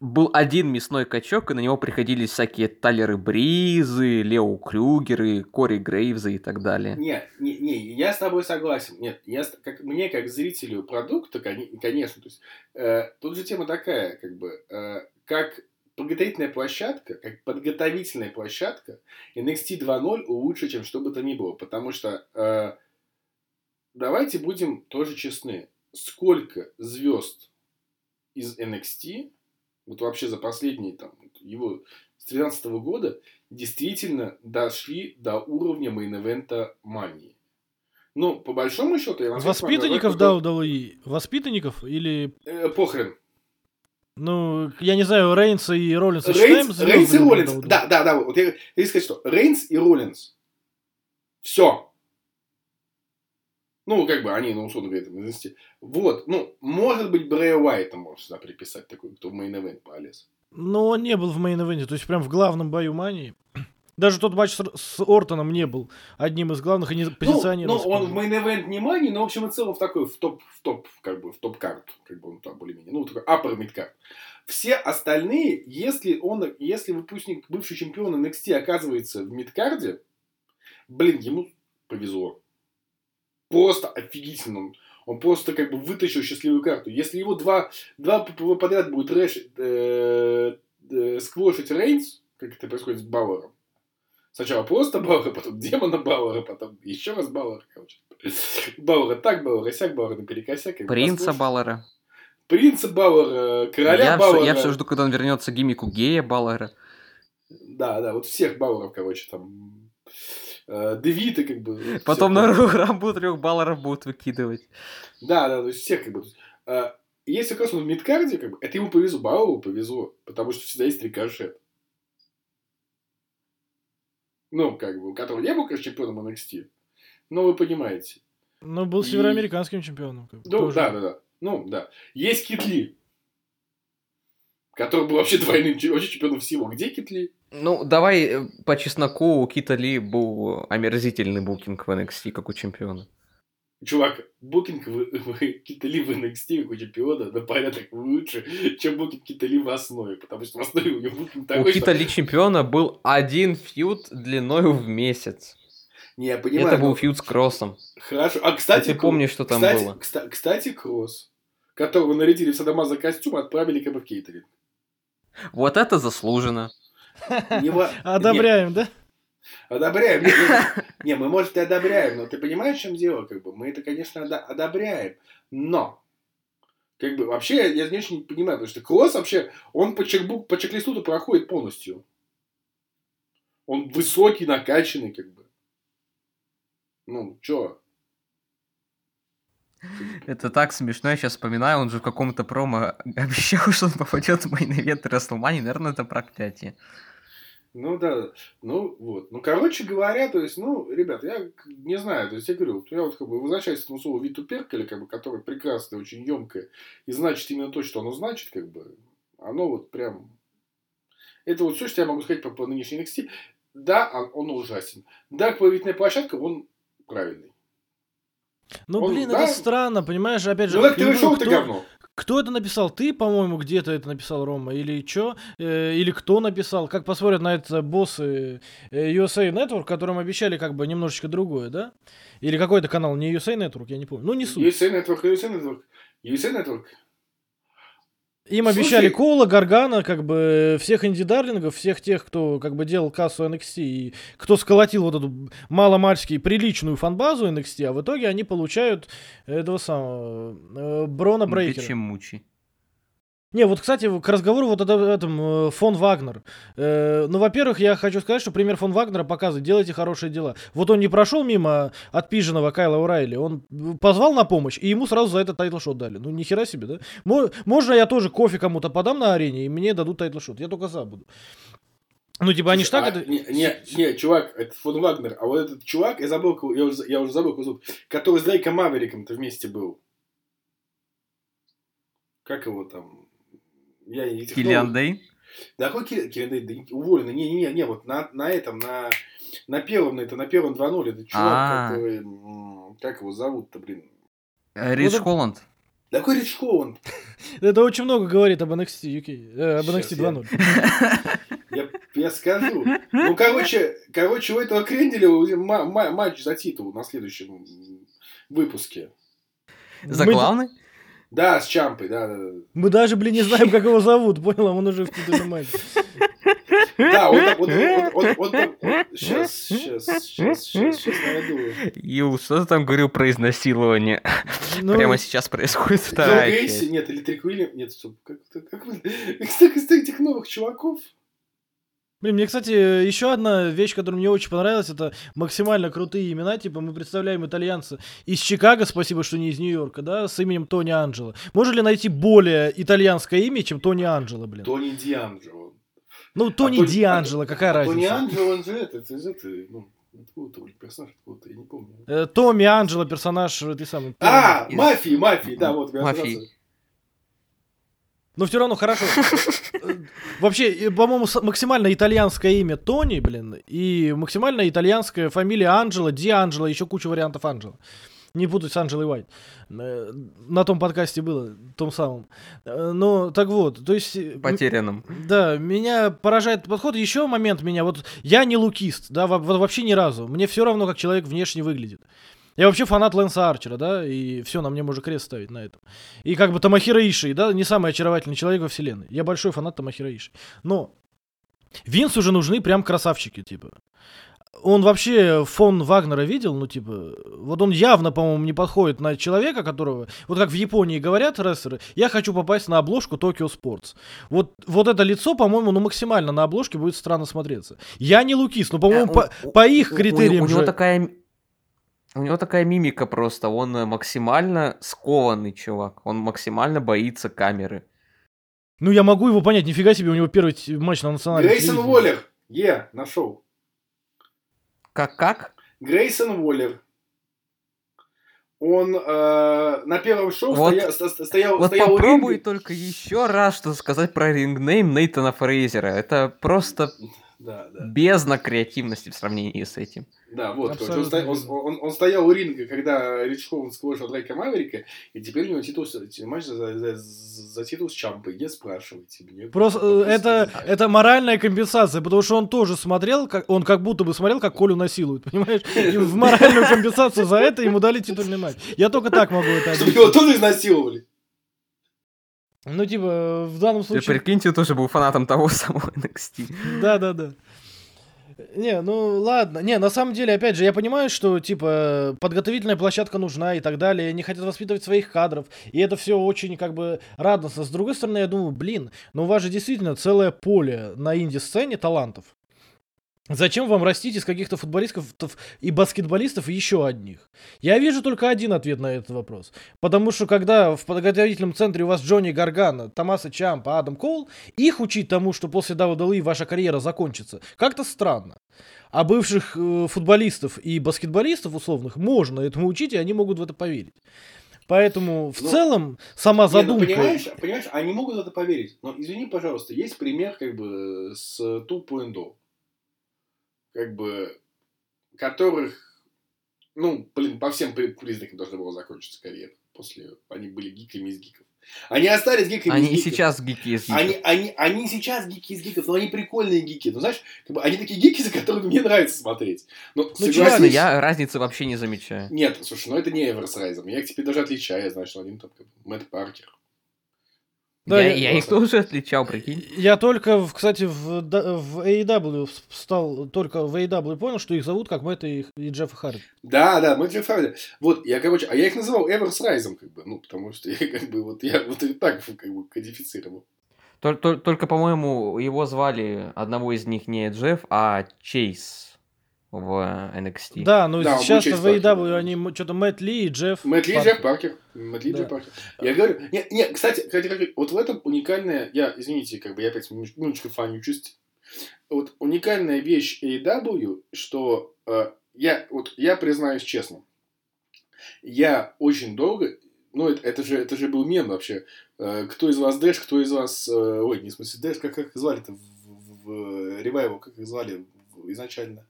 был один мясной качок, и на него приходились всякие Талеры Бризы, Лео Крюгеры, Кори Грейвзы и так далее. Не, не, не, я с тобой согласен. Нет, я, как, мне как зрителю продукта, конечно, то есть, э, тут же тема такая, как бы, э, как подготовительная площадка, как подготовительная площадка, NXT 2.0 лучше, чем что бы то ни было. Потому что э, давайте будем тоже честны. Сколько звезд из NXT, вот вообще за последние там, его с 2013 года, действительно дошли до уровня мейн-эвента мании. Ну, по большому счету, я Воспитанников да, WWE? Воспитанников или... Э, похрен. Ну, я не знаю, Рейнса и Роллинса Рейнс, Рейнс и Роллинс, да, да, да, вот я, я сказать, что Рейнс и Роллинс. Все. Ну, как бы они, ну, условно говоря, там, Вот, ну, может быть, Брэя Уайта можно сюда приписать, такой, кто в мейн-эвент полез. Но он не был в мейн-эвенте, то есть прям в главном бою Мании. Даже тот матч с, Ортоном не был одним из главных и не позиционировался. Ну, ну он в мейн-эвент не Мани, но, в общем и целом, в такой, в топ, в топ, как бы, в top card, как бы он там более-менее, ну, такой upper midcard. Все остальные, если он, если выпускник, бывший чемпион NXT оказывается в мидкарде, блин, ему повезло. Просто офигительно. Он просто как бы вытащил счастливую карту. Если его два, два подряд будет рэш, э, э, сквошить Рейнс, как это происходит с Бауэром, Сначала просто Бауэра, потом демона Бауэра, потом еще раз Бауэра, короче. Бауэра так, Бауэра сяк, Бауэра наперекосяк. Принца Бауэра. Принца Бауэра, короля я Бауэра. Все, я все жду, когда он вернется к гиммику гея Бауэра. Да, да, вот всех Бауэров, короче, там... Э, Девиты, как бы. Потом на Рамбу трех Бауэров будут выкидывать. Да, да, то есть всех, как бы. Э, если как раз он в мидкарде, как бы, это ему повезло, Бауэру повезло, потому что всегда есть рикошет ну, как бы, у которого не был, конечно, чемпионом NXT, но вы понимаете. Ну, был североамериканским чемпионом. Как бы, ну, да, да, да. Ну, да. Есть Китли, который был вообще двойным вообще чемпионом всего. Где Китли? Ну, давай э, по чесноку, у Кита Ли был омерзительный букинг в NXT, как у чемпиона. Чувак, букинг в Китали в NXT как у чемпиона на порядок лучше, чем букинг Китали в основе, потому что в основе у него букинг такой, У Китали что... чемпиона был один фьюд длиной в месяц. Не, я понимаю. Это был но... фьюд с Кроссом. Хорошо. А, кстати... А ты помнишь, что там кстати, было? Кстати, кстати, Кросс, которого нарядили в Садомаза костюм, отправили как бы в кейтеринг. Вот это заслуженно. Одобряем, да? Одобряем. Не, мы, может, и одобряем, но ты понимаешь, в чем дело? Как бы, мы это, конечно, одобряем, но как бы вообще я не очень понимаю, потому что Клосс вообще, он по, чекбук, по чек-листу проходит полностью. Он высокий, накачанный, как бы. Ну, чё? Это так смешно, я сейчас вспоминаю, он же в каком-то промо обещал, что он попадет в мейн-эвент Расселмани, наверное, это проклятие. Ну да, ну вот. Ну, короче говоря, то есть, ну, ребят, я не знаю, то есть я говорю, я вот как бы возвращаюсь к тому слову Виту Перкеля, как бы, которое прекрасное, очень емкое, и значит именно то, что оно значит, как бы, оно вот прям... Это вот все, что я могу сказать по, по нынешней NXT. Да, он, он ужасен. Да, поверительная площадка, он правильный. Ну, он, блин, да? это странно, понимаешь, опять же... Ну, так ты шоу это говно. Кто это написал? Ты, по-моему, где-то это написал, Рома? Или что? Э, или кто написал? Как посмотрят на это боссы э, USA Network, которым обещали как бы немножечко другое, да? Или какой-то канал, не USA Network, я не помню. Ну, не суть. USA Network, USA Network. USA Network. Им Слушай, обещали Кола, Гаргана, как бы всех инди-дарлингов, всех тех, кто как бы делал кассу NXT и кто сколотил вот эту маломальски приличную фанбазу NXT, а в итоге они получают этого самого э, Брона Брейкера. Чем мучи. Не, вот, кстати, к разговору вот о этом э, фон Вагнер. Э, ну, во-первых, я хочу сказать, что пример Фон Вагнера показывает, делайте хорошие дела. Вот он не прошел мимо отпиженного Кайла О'Райли, он позвал на помощь, и ему сразу за это title shot дали. Ну, нихера себе, да? Можно я тоже кофе кому-то подам на арене, и мне дадут title shot. Я только за буду. Ну, типа, они ж так а, это... Не, не, не, чувак, это Фон Вагнер, а вот этот чувак, я забыл, я уже, я уже забыл, зовут, который с Дрейком Мавериком-то вместе был. Как его там? Я не Киллиан Дэй? Да какой Киллиан Дэй? Да, уволенный. Не-не-не, не, вот на, на этом, на, на первом, на, это, на первом 2-0, это чувак, А-а-а. который, как его зовут-то, блин? Рич вот Холланд. Да какой Рич Холланд? Это очень много говорит об NXT UK, э, об NXT я- 2.0. Я, я скажу. Ну, короче, короче, у этого Кренделя ма- ма- матч за титул на следующем выпуске. За главный? Да, с Чампой, да, да, да. Мы даже, блин, не знаем, как его зовут, понял? Он уже в титульном матче. Да, вот так, вот, вот, вот, вот, так, вот, сейчас, сейчас, сейчас, сейчас, сейчас найду. Ю, что ты там говорил про изнасилование? Ну, Прямо сейчас происходит Джо вторая нет, или Трик Уильям, нет, как, как, как, столько этих новых чуваков. Блин, мне, кстати, еще одна вещь, которая мне очень понравилась, это максимально крутые имена. Типа, мы представляем итальянца из Чикаго, спасибо, что не из Нью-Йорка, да, с именем Тони Анджело. Можно ли найти более итальянское имя, чем Тони Анджело, блин? Тони Дианджело. Ну, Тони Тони- Дианджело, а- какая а Тони разница? Анджело, он же это, это, из этой, ну, откуда-то, блин, персонаж, откуда-то, я не помню. Э, Томми Анджело, персонаж, э, ты самый. А, из- мафии, мафии, да, вот. я Мафии. Но все равно хорошо. Э, Вообще, по-моему, максимально итальянское имя Тони, блин, и максимально итальянская фамилия Анджело, Ди Анджело, еще куча вариантов Анджело. Не путать с Анджелой Уайт. Э, На том подкасте было, том самом. Э, Ну, так вот, то есть... Потерянным. Да, меня поражает подход. Еще момент меня, вот я не лукист, да, во- во- вообще ни разу. Мне все равно, как человек внешне выглядит. Я вообще фанат Лэнса Арчера, да, и все, на мне можно крест ставить на этом. И как бы Тамахира Иши, да, не самый очаровательный человек во вселенной. Я большой фанат Тамахира Иши. Но Винсу уже нужны прям красавчики, типа. Он вообще фон Вагнера видел, ну, типа, вот он явно, по-моему, не подходит на человека, которого, вот как в Японии говорят рестлеры, я хочу попасть на обложку Tokyo Sports. Вот, вот это лицо, по-моему, ну, максимально на обложке будет странно смотреться. Я не лукист, но, по-моему, Э, по, у- по их У- у- критериям У него такая... У него такая мимика просто, он э, максимально скованный чувак, он максимально боится камеры. Ну, я могу его понять, нифига себе, у него первый матч на национальном Грейсон телевидении. Уоллер. Е, нашел. Как-как? Грейсон Уоллер. Он э, на первом шоу Вот- стоя- сто- сто- стоял, Вот стоял попробуй ринга. только еще раз что сказать про рингнейм Нейтана Фрейзера. Это просто Да, да. бездна креативности в сравнении с этим. Да, вот. короче, он, он- он- он стоял у ринга, когда Рич Холланд сквозил Дрейка Маверика, и теперь у него титул, матч за, за- за титул с Чампой. Не спрашивайте мне. Просто э, это, это моральная компенсация, потому что он тоже смотрел, как он как будто бы смотрел, как Колю насилуют, понимаешь? И в моральную компенсацию за это ему дали титульный матч. Я только так могу это Чтобы его объяснить. тоже изнасиловали. Ну, типа, в данном Ты случае... прикиньте, тоже был фанатом того самого NXT. Да, да, да. Не, ну ладно. Не, на самом деле, опять же, я понимаю, что, типа, подготовительная площадка нужна и так далее. Они хотят воспитывать своих кадров. И это все очень, как бы, радостно. С другой стороны, я думаю, блин, но у вас же действительно целое поле на инди-сцене талантов. Зачем вам растить из каких-то футболистов тов- и баскетболистов еще одних? Я вижу только один ответ на этот вопрос. Потому что когда в подготовительном центре у вас Джонни Гаргана, Томаса Чампа, Адам Коул, их учить тому, что после WWE ваша карьера закончится, как-то странно. А бывших э, футболистов и баскетболистов условных можно этому учить, и они могут в это поверить. Поэтому в Ну, целом сама Не, ну, задумка... понимаешь, понимаешь, они могут в это поверить. Но извини, пожалуйста, есть пример как бы с 2.0. Как бы, которых, ну, блин, по всем при- признакам должна была закончиться карьера. После они были гиками из гиков. Они остались гиками Они из гиков. сейчас гики из гиков. Они, они, они сейчас гики из гиков, но они прикольные гики. Ну, знаешь, как бы, они такие гики, за которыми мне нравится смотреть. Но, Ну, согласись- Честно, я разницы вообще не замечаю. Нет, слушай, ну это не Эверсрайзер. Я их теперь даже отличаю. Я знаю, что один там как Мэтт Паркер. Да, я, я- я их тоже отличал, прикинь. Я только, кстати, в, да- в AEW стал, только в AEW понял, что их зовут как Мэтт и, и Джеффа Харди. Да, да, Мэтт Фарди. Вот, я, короче, а я их называл Эверсрайзом, как бы, ну, потому что я как бы вот, я вот и так как бы кодифицировал. Тол- тол- Только, по-моему, его звали одного из них не Джефф, а Чейз в NXT. Да, но Да, сейчас в AEW да. они что-то Мэтт Ли и Джефф Мэтт Ли, Паркер. Джефф Паркер. Мэтт Ли, Да. Джефф Паркер. Я говорю, не, не, кстати, кстати, кстати, вот в этом уникальная, я, извините, как бы я опять немножечко фанючесть. Вот уникальная вещь AEW, что э, я, вот я признаюсь честно, я очень долго, ну это, это же это же был мем вообще, Э, кто из вас Дэш, кто из вас, э, ой, не в смысле Дэш, как, как их звали-то в, в, в Revival, как их звали изначально? Э,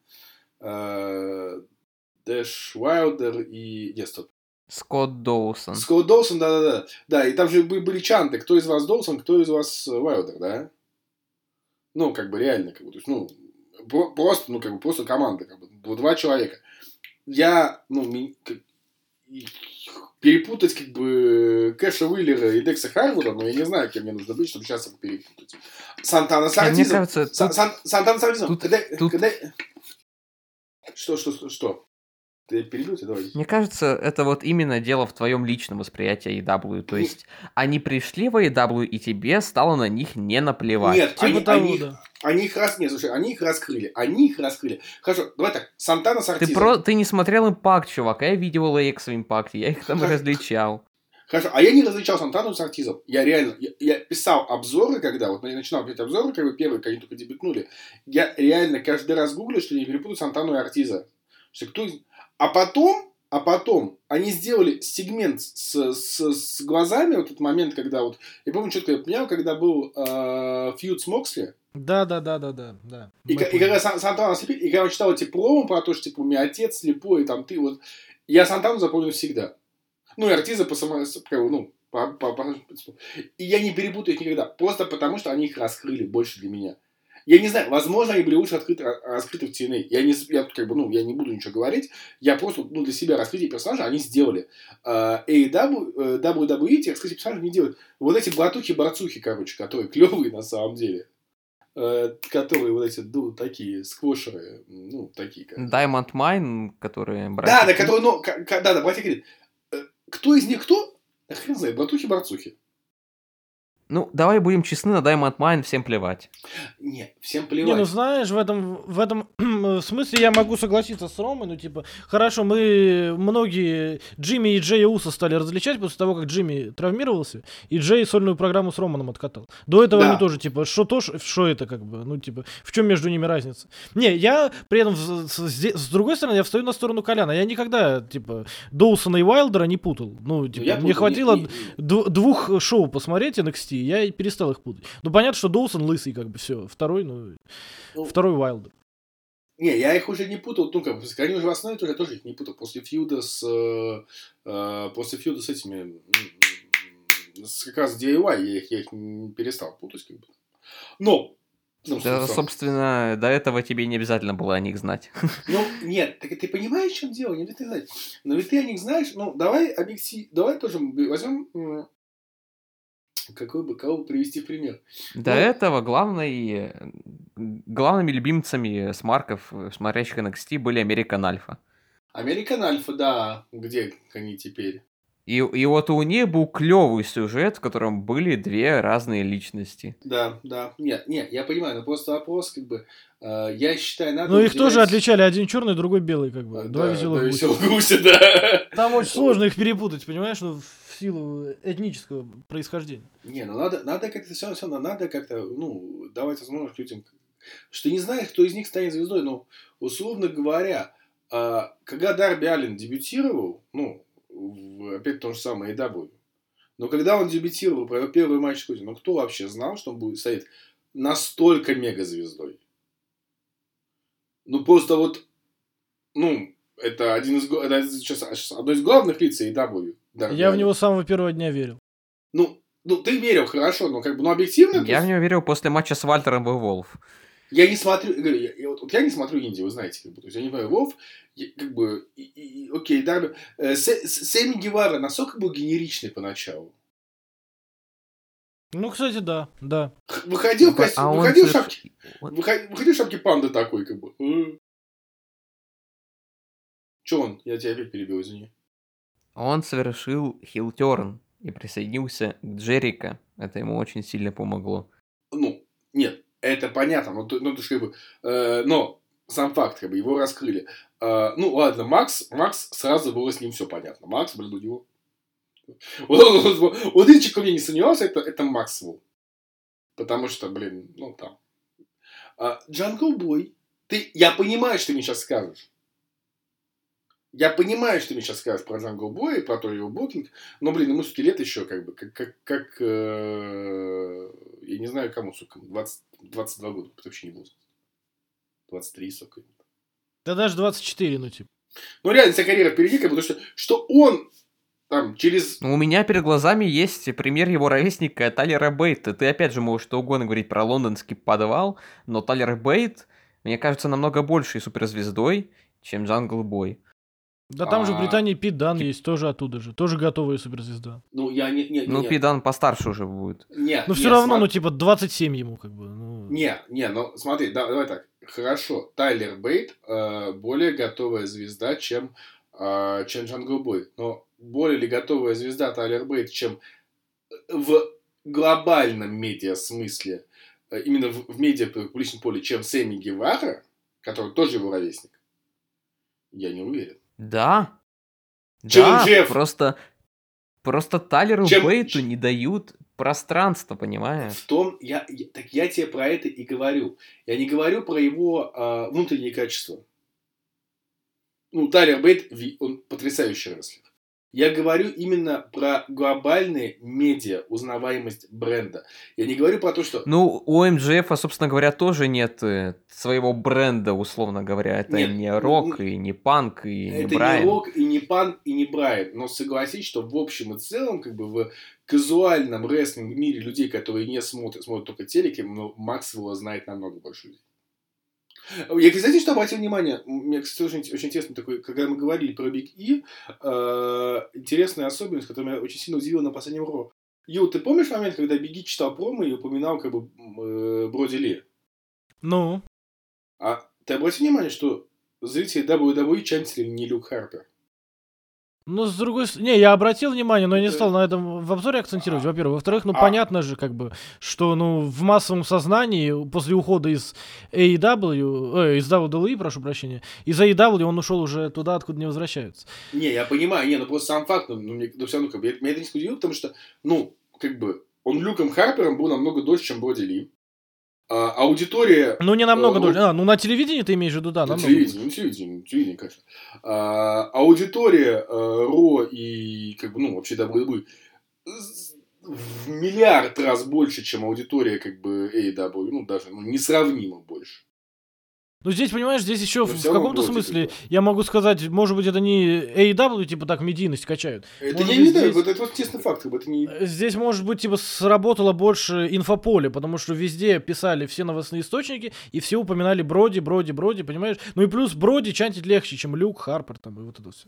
Дэш Уайлдер и... Нет, стоп. Скотт Доусон. Скотт Доусон, да-да-да. Да, и там же бы- были чанты, кто из вас Доусон, кто из вас э, Уайлдер, да? Ну, как бы реально, как бы, то есть, ну, про- просто, ну, как бы, просто команда, как бы, дв- два человека. Я, ну, ми- как- перепутать, как бы, Кэша Уиллера и Декса Харвуда, но я не знаю, кем мне нужно быть, чтобы сейчас их перепутать. Сантана с Не, Мне кажется, тут Сан- Сантана с Артизом. тут- Когда- тут- когда- Что, что, что, что? Ты перебил тебя? Давай. Мне кажется, это вот именно дело в твоем личном восприятии AEW. То есть они пришли в AEW, и тебе стало на них не наплевать. Нет, Типа они, того, они их- да. Они их раз... Нет, слушай, они их раскрыли. Они их раскрыли. Хорошо, давай так. Сантана с Ты, Артизом. про... ты не смотрел импакт, чувак, а я видел Экс в импакте, я их там различал. Хорошо, а я не различал Сантану с Артизом. Я реально... Я, я писал обзоры, когда... Вот я начинал писать обзоры, как бы первые, когда они только дебютнули. Я реально каждый раз гуглю, что не перепутать Сантану и Артиза. Что кто А потом... А потом они сделали сегмент с, с, с глазами, вот этот момент, когда вот... Я помню четко, я понял, когда был э, фьюд с Моксли, Да, да, да, да, да, да. И, Мы и когда Сан- Сантана слепит, и когда он читал эти промо про то, что типа у меня отец слепой, и там ты вот. Я Сантану запомнил всегда. Ну и Артиза по самому, ну, по, по- по- И я не перепутаю их никогда. Просто потому, что они их раскрыли больше для меня. Я не знаю, возможно, они были лучше открыты, ра- раскрыты в TNA. Я не, я, как бы, ну, я не буду ничего говорить. Я просто ну, для себя раскрытие персонажа они сделали. А, AEW, э, WWE эти раскрытие персонажа не делают. Вот эти братухи-борцухи, короче, которые клевые на самом деле. Э, которые вот эти, ну, такие сквошеры, ну, такие как... Diamond Mine, которые Да, братья да, Кит- которые, ну, да, да, братья Крид. Кто из них кто? Хрен знает, братухи-борцухи. Ну, давай будем честны, на Diamond Mine всем плевать. Не, всем Не, плевать. ну знаешь, в этом, в этом смысле я могу согласиться с Ромой, ну типа, хорошо, мы многие Джимми и Джея Уса стали различать после того, как Джимми травмировался, и Джей сольную программу с Романом откатал. До этого Да. они тоже, типа, что то, что это, как бы, ну типа, в чем между ними разница? Не, я при этом, с, с- с- другой стороны, я встаю на сторону Коляна, я никогда, типа, Доусона и Уайлдера не путал. Ну, типа, я мне путал, хватило не- не- д- двух шоу посмотреть NXT, я и перестал их путать. Ну, понятно, что Доусон лысый, как бы, все. Второй, ну, Ну, второй Уайлдер. Не, я их уже не путал, ну как, бы, они уже в основе тоже, я тоже их не путал. После фьюда с, э, э, после фьюда с этими, с, как раз DIY, я их, я их не перестал путать, как бы. Но, ну, Да, собственно, до этого тебе не обязательно было о них знать. Ну, нет, так ты понимаешь, в чем дело? Не ты знать. Но ведь ты о них знаешь. Ну, давай объектив... Давай тоже возьмем... Какой бы, кого бы привести в пример? До Ну- этого главной, главными любимцами смарков, смотрящих NXT, были American Alpha. Американ Альфа, да. Где они теперь? И, и вот у них был клевый сюжет, в котором были две разные личности. Да, да. Нет, нет, я понимаю, но просто вопрос, как бы, э, я считаю, надо... Ну, их тоже уделять- отличали. Один черный, другой белый, как бы. А, Два да, веселых да, гуся. веселых гуся, да. Там очень сложно их перепутать, понимаешь, ну, силу этнического происхождения. Не, ну надо, надо как-то все равно, надо как-то, ну, давать возможность людям, что не знаешь, кто из них станет звездой, но, условно говоря, а, когда Дарби Аллен дебютировал, ну, в- опять то же самое AW, но когда он дебютировал, провел первый матч Коде, ну, кто вообще знал, что он будет стоять настолько мегазвездой? Ну, просто вот, ну, это один из, это сейчас одно из главных лиц AW. Дарби Я в него с самого первого дня верил. Ну, ну, ты верил, хорошо, но как бы, ну, объективно... то Я в есть него верил после матча с Вальтером и Волф. Я не смотрю, я говорю, я, я вот, вот я не смотрю инди, вы знаете, как бы, то есть я не понимаю, Вов, я- как бы, и, и- окей, Дарби, э, Сэ- Сэ- Сэмми Гевара насколько был генеричный поначалу? Ну, кстати, да, да. Х- Выходил, в костюм- А он выходил в он- выходил, выходил в шапке панды такой, как бы. Э. Че он? Я тебя опять перебил, извини. Он совершил хилтерн и присоединился к Джерика. Это ему очень сильно помогло. Ну, нет, это понятно, но, ну, ж как бы, э, но сам факт, как бы, его раскрыли. Э, ну, ладно, Макс, Макс, сразу было с ним все понятно. Макс, блин, у него... Вот, если ко мне не сомневался, это, это Макс был. Потому что, блин, ну, там. А, Джангл Бой, ты, я понимаю, что ты мне сейчас скажешь. Я понимаю, что ты мне сейчас скажешь про Джангл Боя, про то его букинг, но, блин, ему все лет еще, как бы, как, как, как э, я не знаю, кому, сука, 20, 22 года, это вообще не возраст. 23, сука. Да даже 24, ну, типа. Ну, реально, вся карьера впереди, как бы, потому что, что он там через... Ну, у меня перед глазами есть пример его ровесника Тайлера Бейта. Ты опять же можешь что угодно говорить про лондонский подвал, но Тайлер Бейт, мне кажется, намного большей суперзвездой, чем Джангл Бой. Да там же в А, Британии Пит Дан есть, тоже оттуда же. Тоже готовая суперзвезда. Ну, я не... не, не Ну, не, Пит Дан постарше уже будет. не, Но не, все равно, ну, типа, 27 ему, как бы. ну. Не, не, ну смотри, да- давай так. Хорошо, Тайлер Бейт э, более готовая звезда, чем, э, чем Джангл Бой. Но более ли готовая звезда Тайлер Бейт, чем в глобальном медиа смысле, э, именно в, в медиа публичном поле, чем Сэмми Гевара, который тоже его ровесник? Я не уверен. Да. Чем да, Джефф? просто... Просто Талеру Чем- Бейту не дают пространства, понимаешь? В том, я, я- так я тебе про это и говорю. Я не говорю про его э, внутренние качества. Ну, Тайлер Бейт, он потрясающий рестлер. Я говорю именно про глобальные медиа, узнаваемость бренда. Я не говорю про то, что... Ну, у МДФ, собственно говоря, тоже нет э, своего бренда, условно говоря. Это Нет, не ну, рок, ну, и не панк, и не это Брайан. не рок, и не панк, и не Брайан. Но согласись, что в общем и целом, как бы в казуальном рестлинг мире людей, которые не смотрят, смотрят только телеки, но Максвелла знает намного больше людей. Я, кстати, что обратил внимание, мне, кстати, очень, очень интересно такой, когда мы говорили про Биг И, э, интересная особенность, которая меня очень сильно удивила на последнем Ро. Ю, ты помнишь момент, когда Бигги читал промо и упоминал как бы э, Броди Ли? Ну, А ты обрати внимание, что зрители WWE чантили не Люк Харпер? Ну, с другой стороны... Не, я обратил внимание, но я не стал на этом в обзоре акцентировать, А. во-первых. Во-вторых, ну, А. понятно же, как бы, что, ну, в массовом сознании после ухода из AEW, э, из WWE, прошу прощения, из AEW он ушел уже туда, откуда не возвращаются. Не, я понимаю, не, ну просто сам факт, ну, мне, ну, все равно, как бы, я- меня это не удивило, потому что, ну, как бы, он Люком Харпером был намного дольше, чем Броди Ли. А, аудитория... Ну, не намного Э, дольше. ну, А, ну, на телевидении ты имеешь в виду, да, на телевидении, ну, телевидение, телевидение, конечно. А, аудитория э, Ро и, как бы, ну, вообще WWE в миллиард раз больше, чем аудитория, как бы, AEW, ну, даже, ну, несравнимо больше. Ну, здесь, понимаешь, здесь еще Но в, всё в каком-то смысле, типа, я могу сказать, может быть, это не AEW, типа так, медийность качают. Это Может я не знаю, здесь- вот это вот честный факт, как бы, это не... Здесь, может быть, типа сработало больше инфополе, потому что везде писали все новостные источники, и все упоминали Броди, Броди, Броди, понимаешь? Ну и плюс Броди чантить легче, чем Люк, Харпер там и вот это все.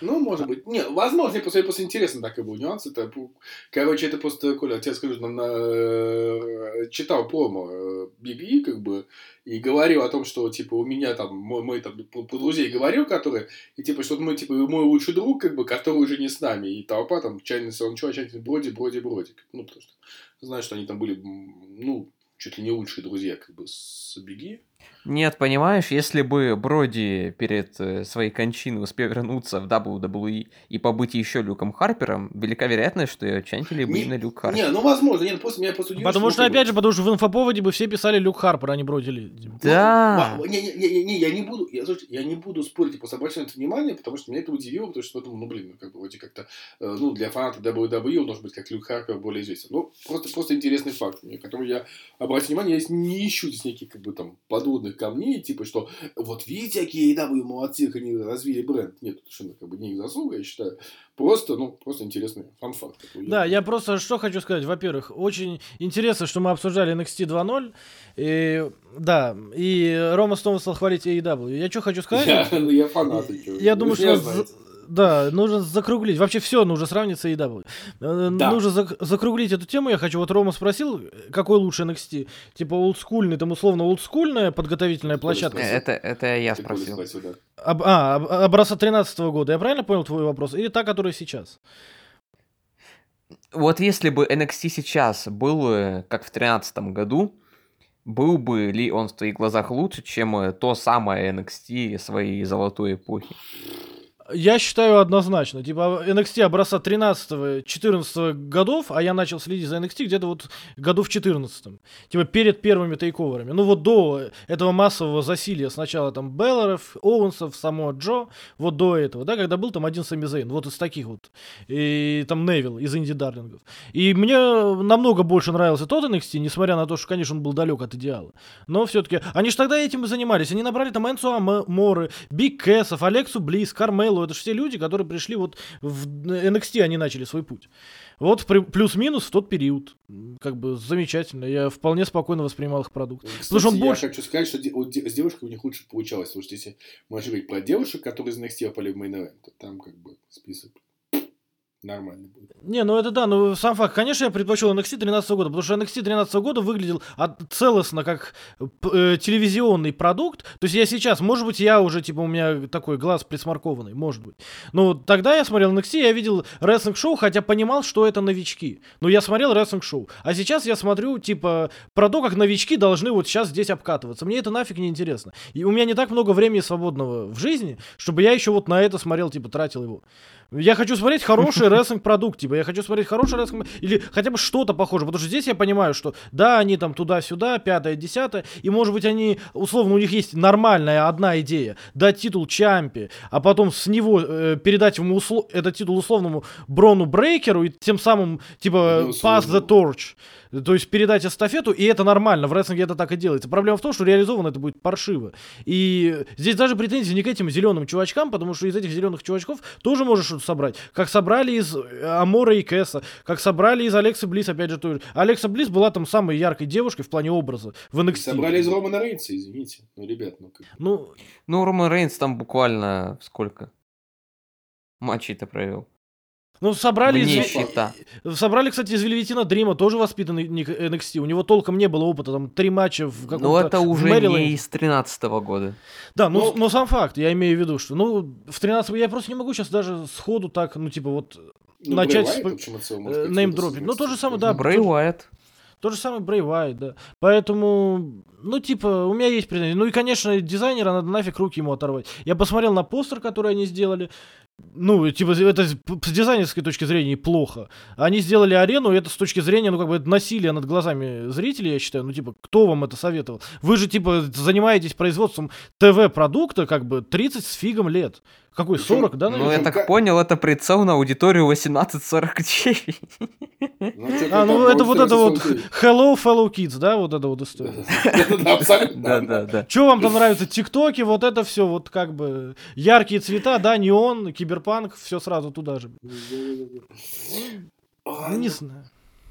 Ну, может быть. Не, возможно, просто, просто интересно так и был нюанс. Это, пу- короче, это просто, Коля, я тебе скажу, на, на- читал промо Биг И, как бы, и говорил о том, что, типа, у меня там, мой, мой там, по, по друзей говорил, которые, и, типа, что мы, типа, мой лучший друг, как бы, который уже не с нами, и толпа там, чайный сон, чё, чайный броди, броди, броди. Ну, потому что, знаешь, что они там были, ну, чуть ли не лучшие друзья, как бы, с Беги. Нет, понимаешь, если бы Броди перед э, своей кончиной успел вернуться в WWE и побыть еще Люком Харпером, велика вероятность, что чантили бы Не- именно Люк Харпер. Не, ну, возможно, нет, просто меня просто удивило, Потому что, ну, опять же, потому что в инфоповоде бы все писали Люк Харпер, а не Броди. Да. Ну, ва- Не, не, не, не, я не буду, я, слушайте, я не буду спорить и просто обращать на это внимание, потому что меня это удивило, потому что, ну, ну, блин, ну, как бы, вроде как-то, э, ну, для фаната WWE он должен быть как Люк Харпер более известен. Ну, просто, просто интересный факт, мне, который я обратил внимание, я не ищу здесь никаких, как бы, там, подводных камней, типа, что вот видите, какие AEW молодцы, как они развили бренд. Нет, это совершенно, как бы, не их заслуга, я считаю. Просто, ну, просто интересный фан-факт. Да, я просто что хочу сказать. Во-первых, очень интересно, что мы обсуждали NXT 2.0. И, да, и Рома снова стал хвалить AEW. Я что хочу сказать? Я, ну, я фанат. Я вы думаю, что да, нужно закруглить. Вообще все нужно сравнить с AEW. Да. Нужно зак- закруглить эту тему. Я хочу, вот Рома спросил, какой лучше NXT? Типа олдскульный, там условно олдскульная подготовительная площадка. Это, это я Ты спросил. Об- а, об- образца 13 года. Я правильно понял твой вопрос? Или та, которая сейчас? Вот если бы NXT сейчас был э, как в 2013 году, был бы ли он в твоих глазах лучше, чем э, то самое NXT своей золотой эпохи? Я считаю однозначно. Типа NXT образца 13-14 годов, а я начал следить за NXT где-то вот году в 14 Типа перед первыми тейковерами. Ну вот до этого массового засилия сначала там Белларов, Оуэнсов, само Джо, вот до этого, да, когда был там один Сами Зейн, вот из таких вот. И там Невил из Инди Дарлингов. И мне намного больше нравился тот NXT, несмотря на то, что, конечно, он был далек от идеала. Но все-таки, они же тогда этим и занимались. Они набрали там Энсу Ам- Моры, Биг Кэссов, Алексу Близ, Кармелу, Hello, это же все люди, которые пришли вот в NXT, они начали свой путь. Вот плюс-минус в тот период. Как бы замечательно. Я вполне спокойно воспринимал их продукт. Кстати, Потому что он я больше... хочу сказать, что с девушкой у них лучше получалось. Потому что если можно говорить про девушек, которые из NXT попали в мейн там как бы список нормально будет. Не, ну это да, ну сам факт. Конечно, я предпочел NXT 13 года, потому что NXT 13 года выглядел от, целостно как э, телевизионный продукт. То есть я сейчас, может быть, я уже, типа, у меня такой глаз присмаркованный, может быть. Но тогда я смотрел NXT, я видел рестлинг-шоу, хотя понимал, что это новички. Но я смотрел рестлинг-шоу. А сейчас я смотрю, типа, про то, как новички должны вот сейчас здесь обкатываться. Мне это нафиг не интересно. И у меня не так много времени свободного в жизни, чтобы я еще вот на это смотрел, типа, тратил его. Я хочу смотреть хороший рестлинг-продукт, типа, я хочу смотреть хороший рестлинг, или хотя бы что-то похожее, потому что здесь я понимаю, что да, они там туда-сюда, пятое, десятое, и может быть они, условно, у них есть нормальная одна идея, дать титул Чампи, а потом с него э, передать ему услов... этот титул условному Брону Брейкеру, и тем самым, типа, pass the torch. То есть передать эстафету, и это нормально. В рестлинге это так и делается. Проблема в том, что реализовано это будет паршиво. И здесь даже претензии не к этим зеленым чувачкам, потому что из этих зеленых чувачков тоже можешь что-то собрать. Как собрали из э, Амора и Кэса, как собрали из Алекса Близ, опять же, тоже. Алекса Близ была там самой яркой девушкой в плане образа в NXT. Собрали из Романа Рейнса, извините. Ну, ребят, ну как. Ну, ну Роман Рейнс там буквально сколько матчей-то провел. Ну, собрали из... Собрали, кстати, из Вельветина Дрима, тоже воспитанный NXT. У него толком не было опыта, там, три матча в каком-то... Ну, это уже не из 13 -го года. Да, ну, но... но сам факт, я имею в виду, что, ну, в 13 я просто не могу сейчас даже сходу так, ну, типа, вот, ну, начать... Неймдропить. Ну, то же самое, да. Брэй Уайт. То же самое Брэй Уайт, да. Поэтому, ну, типа, у меня есть претензии. Ну и, конечно, дизайнера надо нафиг руки ему оторвать. Я посмотрел на постер, который они сделали ну, типа, это с дизайнерской точки зрения плохо. Они сделали арену, и это с точки зрения, ну, как бы, насилия над глазами зрителей, я считаю. Ну, типа, кто вам это советовал? Вы же, типа, занимаетесь производством ТВ-продукта, как бы, 30 с фигом лет. Какой, 40, да? Наверное? Ну, я так понял, это прицел на аудиторию 18-49. Ну, а, ну, это вот это вот Hello, fellow kids, да, вот это вот история. Да, да, да. Что вам там нравится? ТикТоки, вот это все, вот как бы яркие цвета, да, неон, киберпанк, все сразу туда же. Ну, не знаю.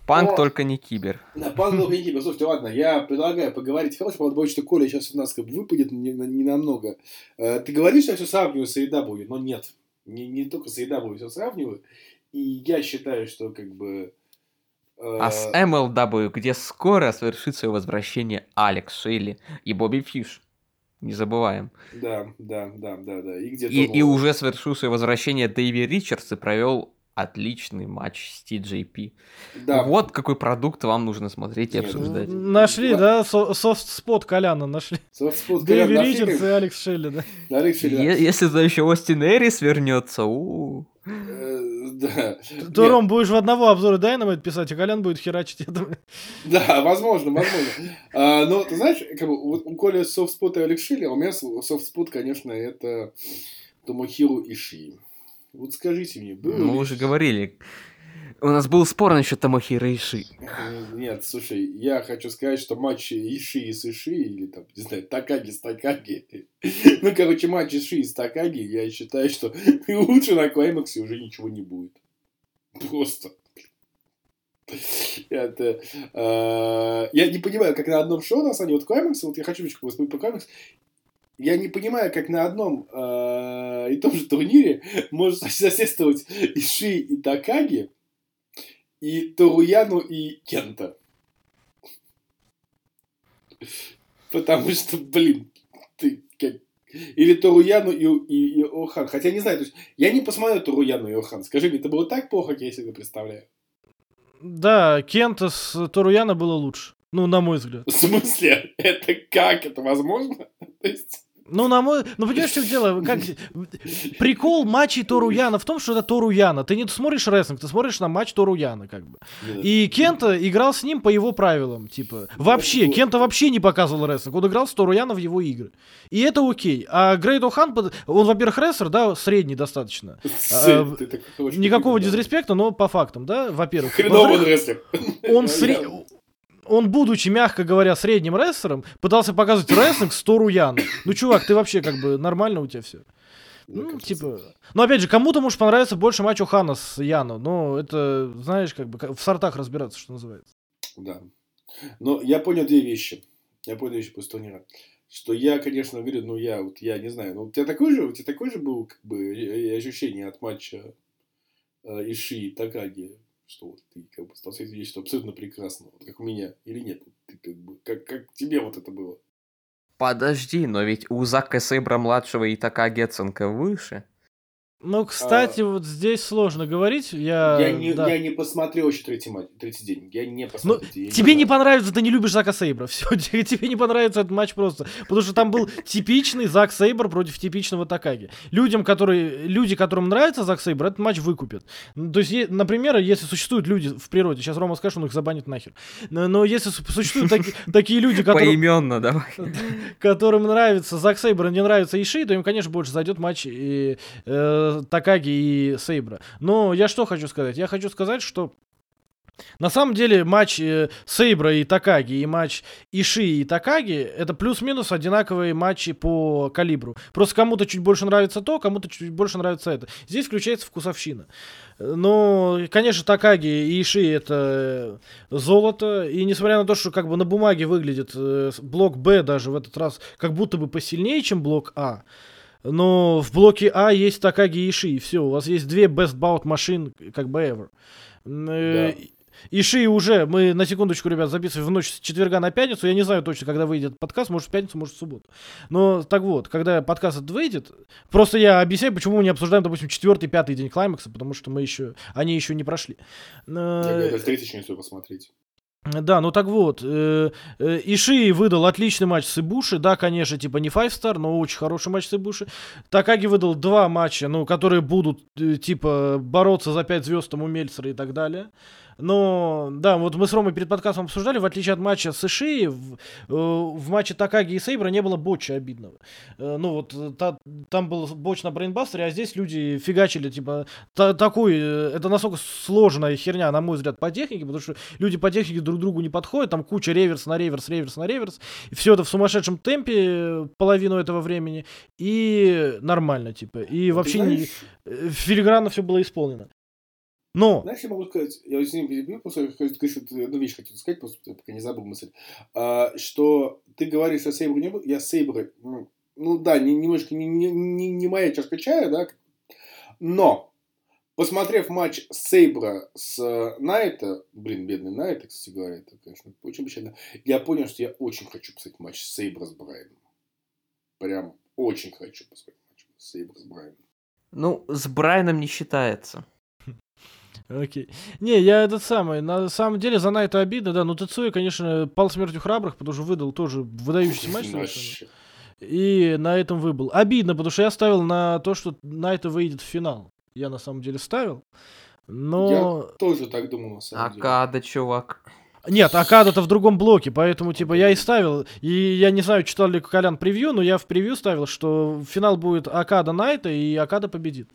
Панк О, только не кибер. Да, панк только не кибер. Слушайте, ладно, я предлагаю поговорить. Хорошо, правда, боюсь, что Коля сейчас у нас как бы выпадет не, не намного. Э, ты говоришь, что я все сравниваю с AEW, но нет. Не, не только с AEW все сравниваю. И я считаю, что как бы... Э... А с MLW, где скоро совершит свое возвращение Алекс Шейли и Бобби Фиш. Не забываем. Да, да, да, да, да. И, где и, и уже совершил свое возвращение Дэйви Ричардс и провел отличный матч с TJP. Да. Вот какой продукт вам нужно смотреть и обсуждать. Нашли, да? Софт-спот Коляна нашли. Софт-спот Дэйви Ричардс и Алекс Шелли, да? Алекс Шелли, Если туда еще Остин Эрис вернется, у э, да. То, Ром, будешь в одного обзора Dynamite писать, а Колян будет херачить. Да, возможно, возможно. А, но, ты знаешь, как бы, вот у Коли софтспот и Алекс Шилли, а у меня софтспот, конечно, это Томохиру Иши. Вот скажите мне, было Мы уже говорили. У нас был спор насчет Томохира Иши. Нет, слушай, я хочу сказать, что матч Иши с Иши, или там, не знаю, Такаги с Такаги. Ну, короче, матч Иши с Такаги, я считаю, что лучше на Клаймаксе уже ничего не будет. Просто. Это, э, я не понимаю, как на одном шоу, на самом деле, вот Клаймакс, вот я хочу немножко вспомнить по Клаймакс, я не понимаю, как на одном э, и том же турнире может соседствовать Иши и Такаги, и Торуяну и Кента. Потому что, блин, ты как... Или Торуяну и, и, и Охан. Хотя не знаю, то есть я не посмотрел Торуяну и Охан. Скажи мне, это было так плохо, как я себе представляю? Да, Кента с Торуяна было лучше. Ну, на мой взгляд. В смысле? Это как? Это возможно? То есть... Ну, на мой... Ну, понимаешь, что дело? Как... Прикол матчей Торуяна в том, что это Торуяна. Ты не смотришь рестлинг, ты смотришь на матч Торуяна, как бы. И Кента играл с ним по его правилам, типа. Вообще, Кента вообще не показывал рестлинг. Он играл с Торуяна в его игры. И это окей. А Грейт О'Хан, он, во-первых, рестлер, да, средний достаточно. А, никакого дизреспекта, но по фактам, да, во-первых. Хреновый рестлер. Он средний он, будучи, мягко говоря, средним рестлером, пытался показывать рестлинг с Тору Яну. Ну, чувак, ты вообще как бы нормально у тебя все. Ну, типа... Ну, опять же, кому-то может понравиться больше матч у Хана с Яно. Но это, знаешь, как бы в сортах разбираться, что называется. Да. Но я понял две вещи. Я понял вещи после турнира. Что я, конечно, говорю, ну я вот, я не знаю, ну у тебя такой же, у тебя такой же был, как бы, ощущение от матча э, Иши и Такаги, что вот ты как бы стал этим что абсолютно прекрасно, вот как у меня, или нет? Ты как бы, как, как тебе вот это было? Подожди, но ведь у Зака Сейбра младшего и Такаги оценка выше. Ну, кстати, а... вот здесь сложно говорить. Я, я, не, да. я не посмотрел еще третий, матч, третий день. Я не посмотрел. Ну, я тебе не, не понравится, ты не любишь Зака Сейбра. Все, тебе не понравится этот матч просто. Потому что там был типичный Зак Сейбр против типичного Такаги. Людям, которые, люди, которым нравится Зак Сейбр, этот матч выкупят. Ну, то есть, например, если существуют люди в природе, сейчас Рома скажет, он их забанит нахер. Но, но если существуют таки, такие люди, которые... Поименно, давай. Которым нравится Зак Сейбр, а не нравится Иши, то им, конечно, больше зайдет матч и, Такаги и Сейбра. Но я что хочу сказать? Я хочу сказать, что на самом деле матч э, Сейбра и Такаги и матч Иши и Такаги это плюс-минус одинаковые матчи по калибру. Просто кому-то чуть больше нравится то, кому-то чуть больше нравится это. Здесь включается вкусовщина. Но, конечно, Такаги и Иши это золото. И несмотря на то, что как бы на бумаге выглядит э, блок Б даже в этот раз как будто бы посильнее, чем блок А, но в блоке А есть Такаги Иши, и все, у вас есть две best bout машин, как бы ever. Э, да. Иши уже, мы на секундочку, ребят, записываем в ночь с четверга на пятницу. Я не знаю точно, когда выйдет подкаст, может в пятницу, может в субботу. Но так вот, когда подкаст этот выйдет, просто я объясняю, почему мы не обсуждаем, допустим, четвертый, пятый день клаймакса, потому что мы еще, они еще не прошли. Я даже третий еще не посмотреть. Да, ну так вот, э, э, Иши выдал отличный матч с Ибуши, да, конечно, типа не 5 star, но очень хороший матч с Ибуши. Такаги выдал два матча, ну, которые будут, э, типа, бороться за 5 звезд там у Мельцера и так далее. Но, да, вот мы с Ромой перед подкастом обсуждали, в отличие от матча с Иши, в, э, в матче Такаги и Сейбра не было боча обидного. Э, ну вот, та, там был боч на брейнбастере, а здесь люди фигачили, типа, та, такой, э, это настолько сложная херня, на мой взгляд, по технике, потому что люди по технике друг другу не подходят, там куча реверс на реверс, реверс на реверс, и все это в сумасшедшем темпе половину этого времени, и нормально, типа, и ну, вообще не, филигранно все было исполнено. Но... Знаешь, я могу сказать, я извини, перебью, просто я одну вещь хотел сказать, просто пока не забыл мысль, а, что ты говоришь, что Сейбр не был, я Сейбр, ну, ну да, не, немножко не, не, не, не моя чашка чая, да, но, посмотрев матч Сейбра с Найта, блин, бедный Найта, кстати говоря, это, конечно, очень печально, я понял, что я очень хочу посмотреть матч Сейбра с Брайаном. Прям очень хочу посмотреть матч Сейбра с Брайаном. Ну, с Брайаном не считается. Окей. Не, я этот самый, на самом деле за Найта обидно, да, но Тецуя, конечно, пал смертью храбрых, потому что выдал тоже выдающийся матч совершенно. И на этом выбыл. Обидно, потому что я ставил на то, что Найта выйдет в финал. Я на самом деле ставил. Но... Я тоже так думал, на самом деле. Акада, чувак. Нет, Акада-то в другом блоке, поэтому, типа, я и ставил, и я не знаю, читал ли Колян превью, но я в превью ставил, что финал будет Акада Найта, и Акада победит.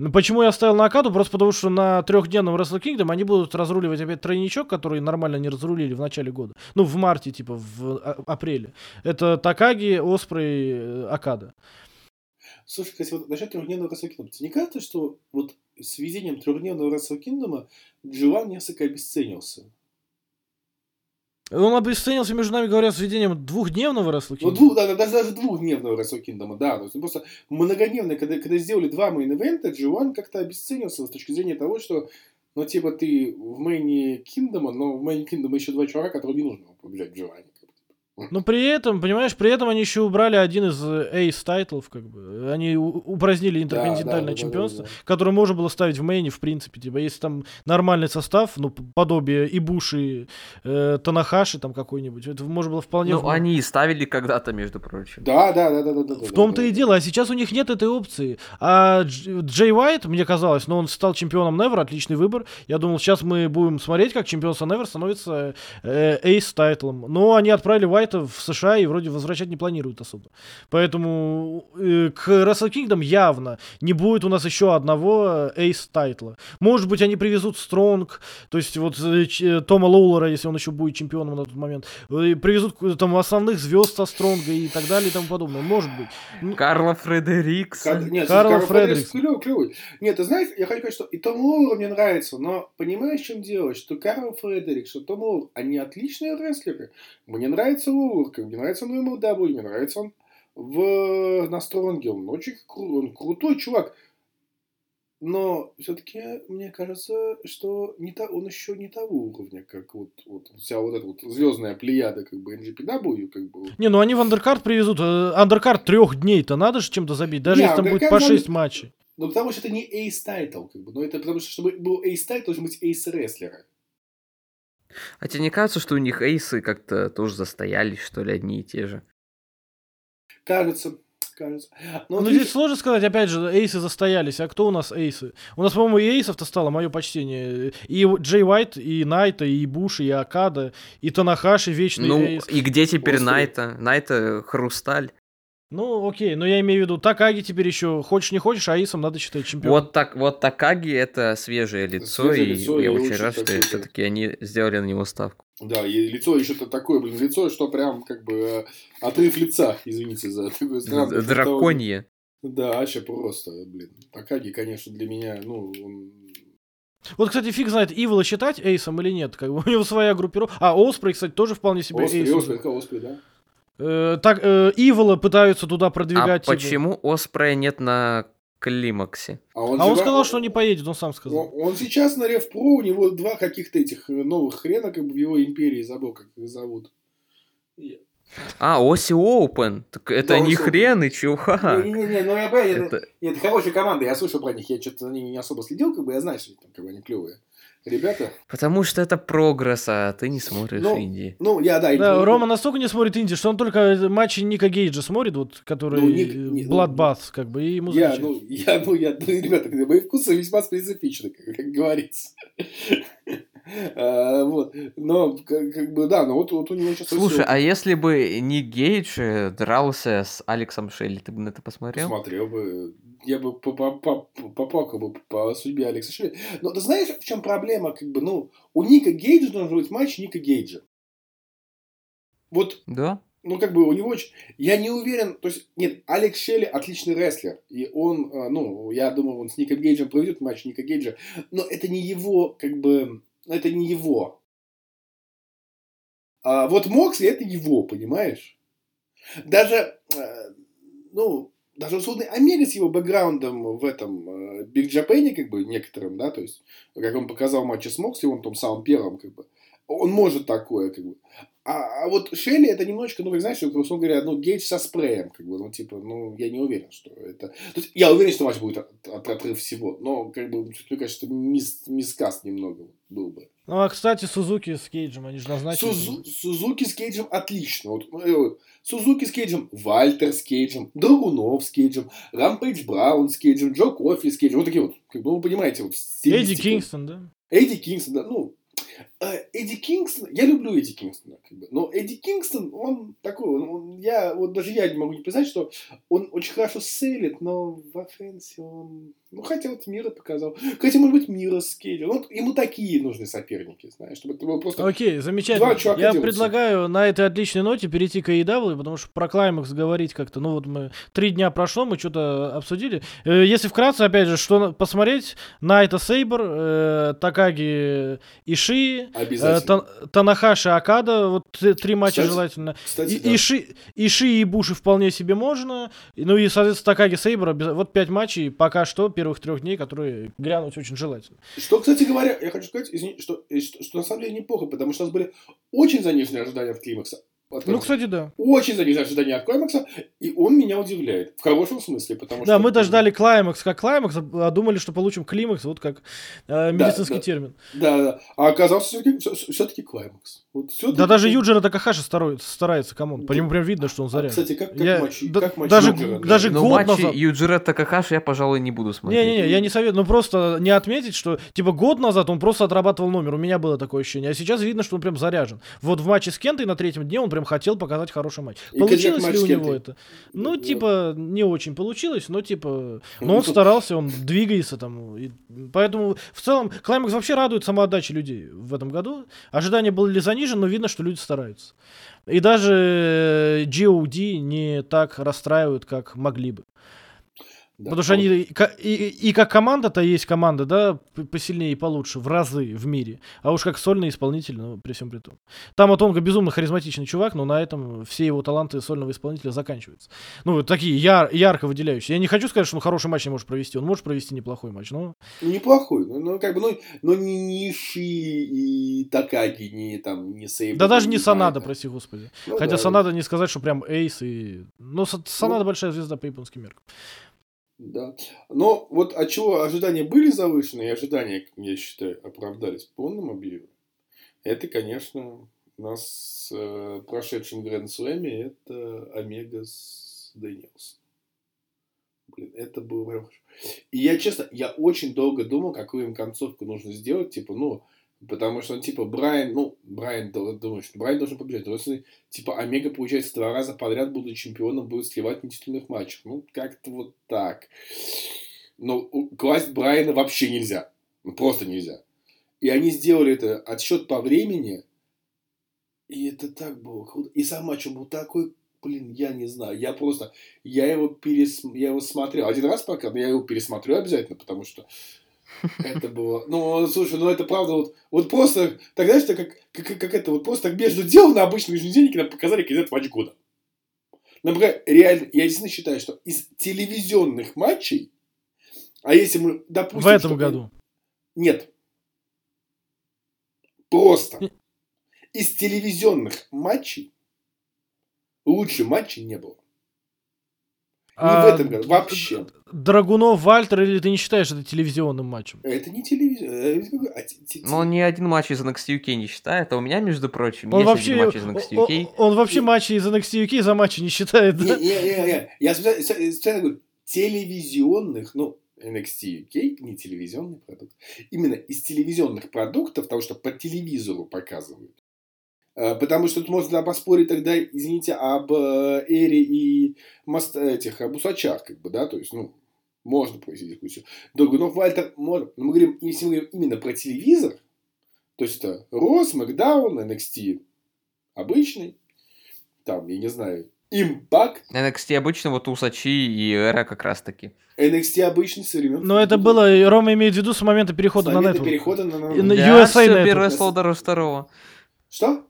Ну, почему я ставил на Окаду? Просто потому, что на трехдневном Wrestle Kingdom они будут разруливать опять тройничок, который нормально не разрулили в начале года. Ну, в марте, типа, в а- апреле. Это Такаги, Оспрей, э, Окада. Слушай, кстати, вот насчет трехдневного Wrestle Kingdom. Тебе не кажется, что вот с введением трехдневного Wrestle Kingdom G1 несколько обесценился? Он обесценился, между нами говоря, с введением двухдневного Kingdom. Ну, двух, да, даже, даже двухдневного Kingdom, да. То есть, просто многодневный, когда, когда сделали два main event а, G1 как-то обесценился с точки зрения того, что, ну, типа, ты в main е Kingdom а, но в main е Kingdom а еще два чувака, которые не нужно побежать в G1. Но при этом, понимаешь, при этом они еще убрали один из ace title ов, как бы. Они упразднили интерконтинентальное да, да, чемпионство, да, да, да. которое можно было ставить в main е, в принципе. Типа, если там нормальный состав, ну, подобие Ибуши, э, Танахаши там какой-нибудь, это можно было вполне... Ну, в... они и ставили когда-то, между прочим. Да, да, да, да, да. В да, том-то да, и дело, а сейчас у них нет этой опции. А Джей Уайт, мне казалось, но ну, он стал чемпионом Never, отличный выбор. Я думал, сейчас мы будем смотреть, как чемпионство Never становится э, ace title ом. Но они отправили Уайт Уайта в США и вроде возвращать не планируют особо. Поэтому э, к Wrestle Kingdom явно не будет у нас еще одного ace title а. Может быть, они привезут Strong, то есть вот э, ч- Тома Лоулера, если он еще будет чемпионом на тот момент, э, привезут э, там основных звезд со Strong а и так далее и тому подобное. Может быть. Ну, Карла Фредерикса. Кар- Нет, Карл Карл Фредерикс. клевый, клевый. Нет, ты знаешь, я хочу сказать, что и Том Лоулер мне нравится, но понимаешь, в чем дело? Что Карл Фредерикс, что Том Лоулер, они отличные рестлеры. Мне нравится Как мне нравится он в MLW, мне нравится он в, на Стронге. Он очень кру- он крутой чувак. Но все-таки мне кажется, что не то, он еще не того уровня, как вот, вот вся вот эта вот звездная плеяда, как бы NGPW, как бы. Не, ну они в андеркарт привезут. э, Андеркарт трех дней-то надо же чем-то забить, даже Не, если там будет по надо- 6 матчей. Ну, потому что это не Ace Title, как бы. Но это потому что, чтобы был Ace Title, должен быть Ace рестлера. А тебе не кажется, что у них эйсы как-то тоже застоялись, что ли, одни и те же? Кажется, кажется. Но Ну, вот здесь сложно сказать, опять же, эйсы застоялись. А кто у нас эйсы? У нас, по-моему, и эйсов-то стало, мое почтение. И Джей Уайт, и Найта, и Буш, и Акада, и Танахаши, вечный Ну, эйс. и где теперь Господи. Найта? Найта Хрусталь. Ну, окей, но я имею в виду, Такаги теперь еще, хочешь не хочешь, а эйсом надо считать чемпион. Вот так, вот Такаги это свежее лицо, Свежее и лицо, я и очень очень рад, что все-таки они сделали на него ставку. Да, и лицо еще-то такое, блин, лицо, что прям как бы э, отрыв лица, извините за такое странное. Драконье. Да, вообще просто, блин. Такаги, конечно, для меня, ну, он... Вот, кстати, фиг знает, Ивола считать эйсом или нет. Как бы у него своя группировка. А, Оспрей, кстати, тоже вполне себе Оспри, эйс. Оспри, это Оспри, да? Э, так, э, Ивола пытаются туда А продвигать. типа. почему Оспрея нет на климаксе? он А он сказал, что не поедет, он сам сказал. Он, он сейчас на Рев Про, у него два каких-то этих э, новых хрена, как бы в его империи, забыл, как их зовут. А, Оси Оупен. Так это Да, не Оси хрен и чувак. Не-не-не, ну я понял, это... Это хорошая команда, я слышал про них, я что-то за ними не особо следил, как бы я знаю, что там, как бы они клевые. Ребята, Потому что это прогресс, а ты не смотришь Ну, Инди. ну, я, да... Да, ну, Рома настолько не смотрит инди, что он только матчи Ника Гейджа смотрит, вот, который Ну, Ник- не- ну, Bloodbath, как бы, и ему Я, ну, я, ну, я, ну, ребята, мои вкусы весьма специфичны, как, как говорится. А, Вот, но, как, как бы, да, но вот, вот у него сейчас... Слушай, а если бы не Гейдж дрался с Алексом Шелли, ты бы на это посмотрел? Посмотрел бы, я бы по- по- по- поплакал бы по судьбе Алекса Шелли. Но ты знаешь, в чем проблема? Как бы, ну, у Ника Гейджа должен быть матч Ника Гейджа. Вот Да? ну, как бы у него очень... Я не уверен, то есть, нет, Алекс Шелли отличный рестлер, и он, э, ну, я думаю, он с Ником Гейджем проведет матч Ника Гейджа, но это не его, как бы, ну, это не его. А вот Моксли это его, понимаешь? Даже, э, ну, даже условный Омега с его бэкграундом в этом э, Биг Джапене, как бы, некоторым, да, то есть, как он показал в матче с Моксли, он там самым первым, как бы, он может такое, как бы. А, а вот Шелли это немножечко, ну, как знаешь, условно говоря, ну, гейдж со спреем, как бы, ну, типа, ну, я не уверен, что это... То есть, я уверен, что матч будет от, от- отрыв всего, но, как бы, мне кажется, мис, мискаст немного был бы. Ну, а, кстати, Сузуки с Кейджем, они же назначили. Сузу- Сузуки с Кейджем отлично. Вот, э, Сузуки с Кейджем, Вальтер с Кейджем, Драгунов с Кейджем, Рампейдж Браун с Кейджем, Джо Кофи с Кейджем. Вот такие вот, как бы, вы понимаете, вот Эдди. Кингстон, да? Эдди Кингстон, да, ну, Эдди Кингстон, я люблю Эдди Кингстона, как бы, но Эдди Кингстон, он такой, он, он- я, вот даже я не могу не признать, что он очень хорошо sell ит, но в offense он, ну, хотя вот Миро показал, хотя, может быть, Миро с Кейджем, вот ему такие нужны соперники, знаешь, чтобы это было просто... Окей, замечательно. Я делаются. предлагаю на этой отличной ноте перейти к AEW, потому что про Клаймакс говорить как-то, ну вот мы три дня прошло, мы что-то обсудили. Э, Если вкратце, опять же, что на- посмотреть, Найта Сейбр, э, Такаги Иши, Обязательно. Танахаши Акада, вот три матча Кстати, желательно. Кстати, И, да. Иши, Иши и Буши вполне себе можно. Ну и, соответственно, Такаги Сейбр. обяз- Вот пять матчей пока что, первых трех дней, которые глянуть очень желательно. Что, кстати говоря, я хочу сказать, извини, что, что, что на самом деле неплохо, потому что у нас были очень заниженные ожидания от Климакса. От Ну, кстати, да. Очень заниженные ожидания от Климакса, и он меня удивляет. В хорошем смысле, потому что... Да, мы даже ждали клаймакс как клаймакс, а думали, что получим климакс, вот как э, медицинский да. термин. Да, да. А оказался все-таки, все-таки Климакс. Вот всё-таки- Да даже Юджера Такахаши старается, камон. По Да. нему прям видно, что он А, заряжен. Кстати, как, как Я- матч, да- как матч даже- Юджера, да. даже- Но год матчи назад- Юджира Такахаши я, пожалуй, не буду смотреть. Не-не-не, я не советую, ну просто не отметить, что типа год назад он просто отрабатывал номер, у меня было такое ощущение, а сейчас видно, что он прям заряжен. Вот в матче с Кентой на третьем дне он прям прям хотел показать хороший матч. И Получилось ли у него это? Ну, Вот. типа, не очень получилось, но типа... Но он старался, он двигается там. и поэтому в целом Клаймакс вообще радует самоотдача людей в этом году. Ожидания были занижены, но видно, что люди стараются. И даже э, GOD не так расстраивают, как могли бы. Да. Потому что они и, и- и как команда-то есть команда, да, посильнее и получше, в разы в мире. А уж как сольный исполнитель, ну, при всем при том. Там вот он безумно харизматичный чувак, но на этом все его таланты сольного исполнителя заканчиваются. Ну, вот такие яр- ярко выделяющиеся. Я не хочу сказать, что он хороший матч не может провести. Он может провести неплохой матч, но... Неплохой, ну, ну, как бы, ну, но не Иши и Такаги, не там, не Сейбр. Да даже не Санада, прости господи. Ну Хотя да. Санада не сказать, что прям ace и... Ну, Са- Санада большая звезда по японским меркам. Да. Но вот от чего ожидания были завышены, и ожидания, я считаю, оправдались в полном объеме, это, конечно, у нас э, прошедшем Grand Slam е это Омега с Дэниелсон. Блин, это было прям хорошо. И я, честно, я очень долго думал, какую им концовку нужно сделать, типа, ну, потому что, типа, Брайан, ну, Брайан думает, что Брайан должен побежать. Если, типа, Омега, получается, два раза подряд, будучи чемпионом, будет сливать на титульных матчах. Ну, как-то вот так. Но у- класть Брайана вообще нельзя. Ну, просто нельзя. И они сделали это отсчет по времени. И это так было круто. И сам матч он был такой, блин, я не знаю. Я просто, я его, перес... я его смотрел один раз пока, но я его пересмотрю обязательно, потому что это было... Ну, слушай, ну это правда вот, вот просто, тогда что как, как, как это, вот просто так между делом на обычном еженедельнике нам показали кандидат матч года. Например, реально, я действительно считаю, что из телевизионных матчей, а если мы допустим... В этом что- году. Нет. Просто. Из телевизионных матчей лучше матчей не было. Не А в этом году, вообще. Драгунов, Вальтер, или ты не считаешь это телевизионным матчем? Это не телевизион. а те- те- Но он ни один матч из NXT UK не считает, а у меня, между прочим, Он есть вообще, один матч из NXT UK. о- он вообще матчи из NXT UK за матчи не считает, Не, да? не, не, не. Я специально, говорю, телевизионных, ну, NXT UK, не телевизионный продукт, именно из телевизионных продуктов, потому что по телевизору показывают. Э, Потому что тут можно поспорить тогда, извините, об э, Эре и мост, этих, об усачах, как бы, да, то есть, ну, можно провести дискуссию. Драгунов Вальтер можно. Но мы говорим, если мы говорим именно про телевизор, то есть это Рос, Макдаун, NXT обычный, там, я не знаю, Импакт, NXT обычно вот Усачи и Эра как раз таки. NXT обычный со времен. Но это было, и Рома имеет в виду с момента перехода С на момента Network. перехода на... на- на- Да, USA всё, Network. первое слово дороже второго. Что?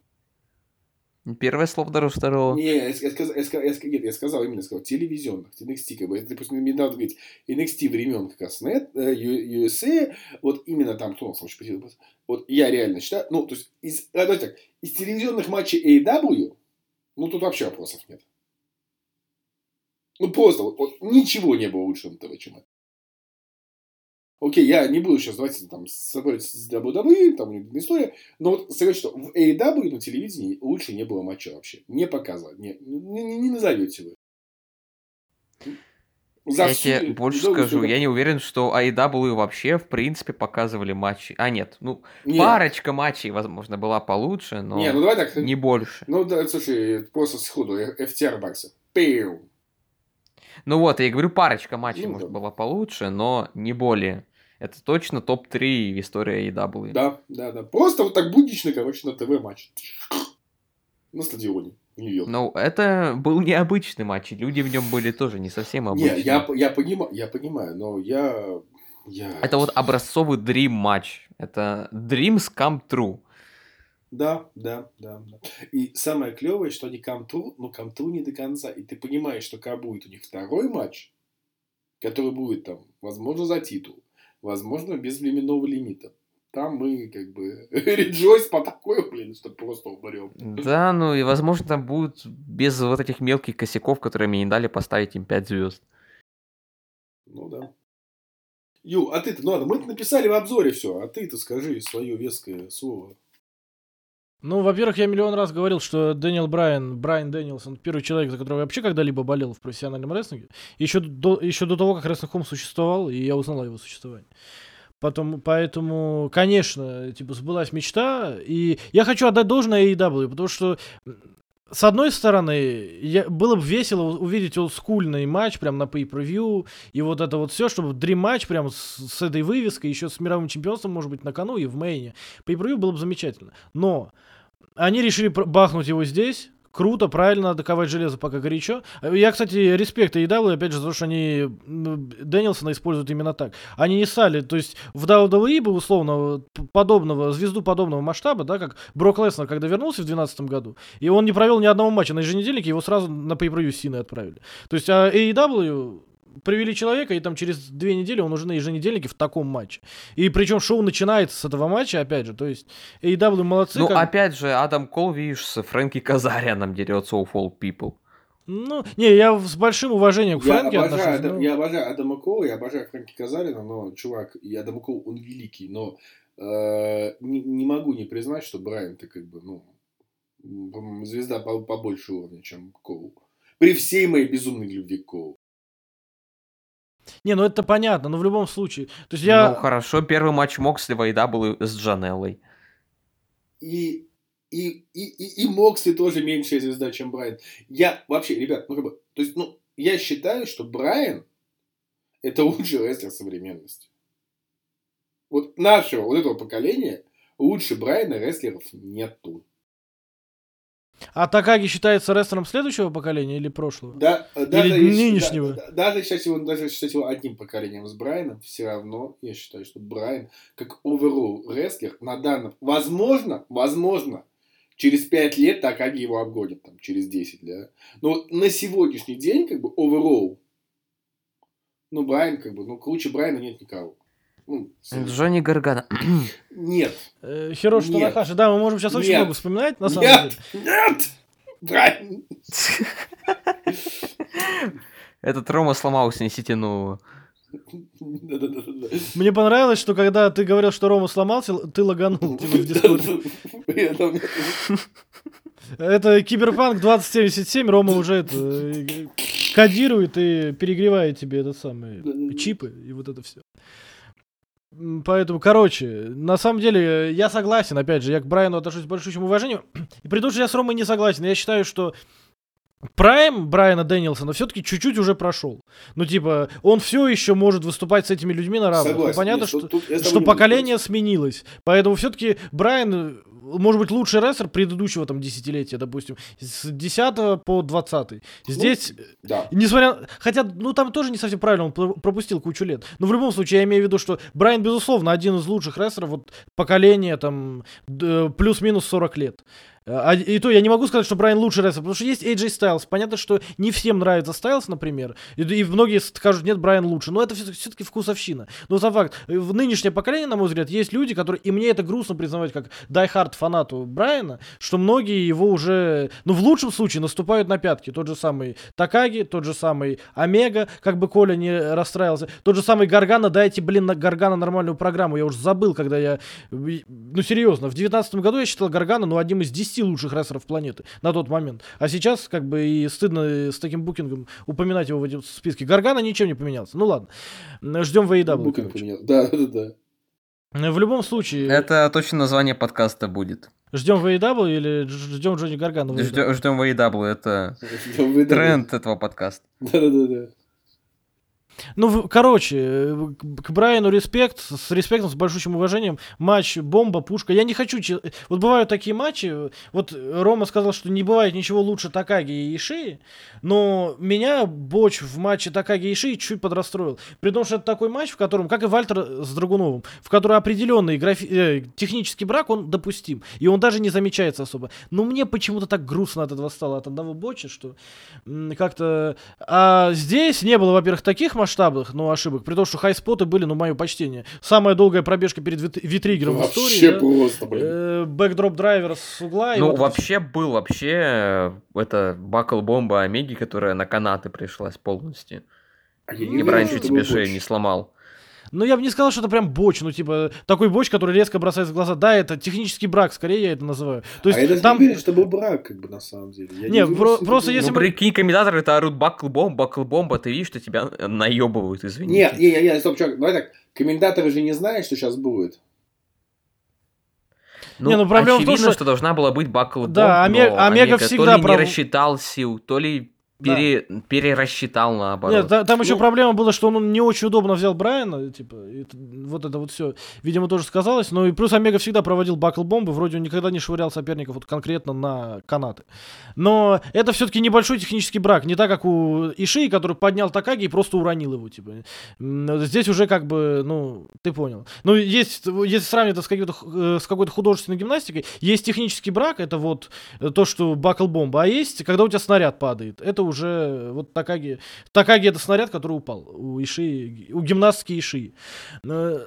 Первое слово дороже второго. Не, я, я я, я, сказал- нет, я сказал именно, сказал, телевизионных, NXT, как бы, это, допустим, мне надо говорить, NXT времен как раз нет, э, Ю- USA, вот именно там, кто у нас очень посетил, вот я реально считаю, ну, то есть, из, а, давайте так, из телевизионных матчей AEW, ну, тут вообще вопросов нет. Ну, просто, вот, вот ничего не было лучше на ТВ, чем это. Окей, я не буду сейчас, давайте, там, собрать с WWE, там, у них история, но вот сказать, что в AEW на телевидении лучше не было матча вообще. Не показывать. Не, не, не- назовете вы. За Я всю тебе больше скажу, историю- я не уверен, что AEW вообще, в принципе, показывали матчи. А, нет, ну, Нет. парочка матчей, возможно, была получше, но Не, ну давай так. не больше. Ну да, слушай, просто сходу, э, FTR Бакса. Пиу. Ну вот, я и говорю, парочка матчей, Ну, может, да. была получше, но не более. Это точно топ-3 в истории AEW. Да, да, да. Просто вот так буднично, короче, на ТВ матч. На стадионе. Ну, это был необычный матч, и люди в нем были тоже не совсем обычные. Не, я, я, понимаю, я понимаю, но я... я... Это вот образцовый Dream матч. Это Dreams come true. Да, да, да, да. И самое клевое, что они come true, но come true не до конца. И ты понимаешь, что когда будет у них второй матч, который будет там, возможно, за титул, возможно, без временного лимита. Там мы как бы реджойс по такой, блин, что просто умрем. Да, ну и возможно там будут без вот этих мелких косяков, которые мне не дали поставить им 5 звезд. Ну да. Ю, а ты-то, ну ладно, мы написали в обзоре все, а ты-то скажи свое веское слово. Ну, во-первых, я миллион раз говорил, что Дэниел Брайан, Брайан Дэниелсон, первый человек, за которого я вообще когда-либо болел в профессиональном рестлинге. Еще до, еще до того, как Wrestling Home существовал, и я узнал о его существовании. Потом, поэтому, конечно, типа, сбылась мечта. И я хочу отдать должное AEW, потому что с одной стороны, я, было бы весело увидеть олдскульный матч прям на pay-per-view, и вот это вот все, чтобы Dream матч прям с, с этой вывеской, еще с мировым чемпионством, может быть, на кону и в мейне. Pay-per-view было бы замечательно. Но они решили бахнуть его здесь, Круто, правильно, надо ковать железо, пока горячо. Я, кстати, респект AEW, опять же, за то, что они Дэнилсона используют именно так. Они не стали, то есть в WWE бы условно подобного, звезду подобного масштаба, да, как Брок Леснер, когда вернулся в 2012 году, и он не провел ни одного матча на еженедельнике, его сразу на pay-per-view Сины отправили. То есть а AEW привели человека, и там через две недели он уже на еженедельнике в таком матче. И причем шоу начинается с этого матча, опять же, то есть AEW молодцы. Ну, как... опять же, Адам Кол, видишь, с Фрэнки Казарианом дерется у Fall People. Ну, не, я с большим уважением к Фрэнке я обожаю, отношусь. Адам, но... Я обожаю Адама Кола, я обожаю Фрэнки Казарина, но, чувак, и Адам Кол, он великий, но э, не, не могу не признать, что Брайан, ты как бы, ну, звезда побольше уровня, чем Коул. При всей моей безумной любви к Коулу. Не, ну это понятно, но в любом случае. То есть я... Ну хорошо, первый матч Моксли Вайда был с Джанеллой. И, и, и, и, и Моксли тоже меньшая звезда, чем Брайан. Я вообще, ребят, ну как бы, то есть, ну, я считаю, что Брайан это лучший рестлер современности. Вот нашего, вот этого поколения, лучше Брайана рестлеров нету. А Такаги считается рестлером следующего поколения или прошлого? Да, даже или нынешнего? Да, даже считать его, даже считать его одним поколением с Брайаном, все равно я считаю, что Брайан, как оверолл рестлер, на данном, возможно, возможно, через 5 лет Такаги его обгонит, там, через 10, да. Но на сегодняшний день, как бы, оверолл, ну, Брайан, как бы, ну, круче Брайана нет никого. Ну, Джонни Гаргана. Нет. Э, Хироши Танахаши, да, мы можем сейчас очень много вспоминать, на самом деле. Нет! Нет! Этот Рома сломался, несите нового. Мне понравилось, что когда ты говорил, что Рома сломался, ты лаганул типа, в Дискорде. Это Киберпанк 2077, Рома уже это э, кодирует и перегревает тебе этот самый чипы и вот это все. Поэтому, короче, на самом деле, я согласен, опять же, я к Брайану отношусь с большим уважением. И при том, что я с Ромой не согласен. Я считаю, что Прайм Брайана Дэнилсона все-таки чуть-чуть уже прошел. Ну, типа, он все еще может выступать с этими людьми на равных. Согласен, понятно, нет, что, тут, что поколение сменилось. Поэтому все-таки Брайан может быть, лучший рестлер предыдущего там десятилетия, допустим, с 10 по 20. Здесь, ну, да. несмотря, хотя, ну там тоже не совсем правильно, он пропустил кучу лет. Но в любом случае, я имею в виду, что Брайан, безусловно, один из лучших рестлеров вот поколения там плюс-минус 40 лет. А, и то я не могу сказать, что Брайан лучший рестлер, потому что есть AJ Styles. Понятно, что не всем нравится Styles, например. И, и многие скажут, нет, Брайан лучше. Но это все-таки вкусовщина. Но за факт, в нынешнее поколение, на мой взгляд, есть люди, которые, и мне это грустно признавать, как Hard фанату Брайана, что многие его уже, ну, в лучшем случае, наступают на пятки. Тот же самый Такаги, тот же самый Омега, как бы Коля не расстраивался. Тот же самый Гаргана, дайте, блин, на Гаргана нормальную программу. Я уже забыл, когда я... Ну, серьезно, в 19 году я считал Гаргана, ну, одним из 10 лучших рестлеров планеты на тот момент. А сейчас, как бы, и стыдно с таким букингом упоминать его в этом списке. Гаргана ничем не поменялся. Ну ладно. Ждем в AEW. Букинг поменялся. Да, да, да. В любом случае... Это точно название подкаста будет. Ждем AEW или ждем Джонни Гаргана? Ждем, ждем AEW, это тренд этого подкаста. Да-да-да. Ну, короче, к Брайану респект, с респектом, с большущим уважением. Матч, бомба, пушка. Я не хочу... Вот бывают такие матчи, вот Рома сказал, что не бывает ничего лучше Такаги и Ишии, но меня Боч в матче Такаги и Ишии чуть подрастроил. При том, что это такой матч, в котором, как и Вальтер с Драгуновым, в котором определенный графи... э, технический брак, он допустим. И он даже не замечается особо. Но мне почему-то так грустно от этого стало, от одного Боча, что как-то... А здесь не было, во-первых, таких масштабов, масштабных, ну, ошибок. При том, что high spot ы были, ну, мое почтение. Самая долгая пробежка перед V-Trigger ом в истории. Вообще да? просто, блин. Э, backdrop driver с угла. Ну, вот вообще был, вообще, э, это buckle bomb а Омеги, которая на канаты пришлась полностью. А я не и раньше тебе шею не сломал. Ну, я бы не сказал, что это прям botch, ну, типа, такой botch, который резко бросается в глаза. Да, это технический брак, скорее я это называю. То есть, а я там... не уверен, что был брак, как бы, на самом деле. Я не, не про- просто если... Ну, прикинь, комментаторы это орут бакл-бомб, бакл-бомба, ты видишь, что тебя наебывают, извините. Нет, не, не, не, стоп, чувак, давай так, комментаторы же не знают, что сейчас будет. Ну, Не, ну, проблема в том, очевидно, что- должна была быть Бакл Да, Оме- Омега всегда то ли прав- не рассчитал сил, то ли Да. пере- перерасчитал наоборот. Нет, та- там еще Ну- проблема была, что он не очень удобно взял Брайана, типа, т- вот это вот все, видимо, тоже сказалось. Ну и плюс Омега всегда проводил бакл бомбы, вроде он никогда не швырял соперников вот конкретно на канаты. Но это все-таки небольшой технический брак, не так, как у Ишии, который поднял Такаги и просто уронил его, типа. Здесь уже как бы, ну, ты понял. Ну, есть, если сравнивать это с, какой-то, э, с какой-то художественной гимнастикой, есть технический брак, это вот то, что бакл бомба, а есть, когда у тебя снаряд падает. Это уже вот Такаги. Такаги это снаряд, который упал у Иши, у гимнастки Иши. Э,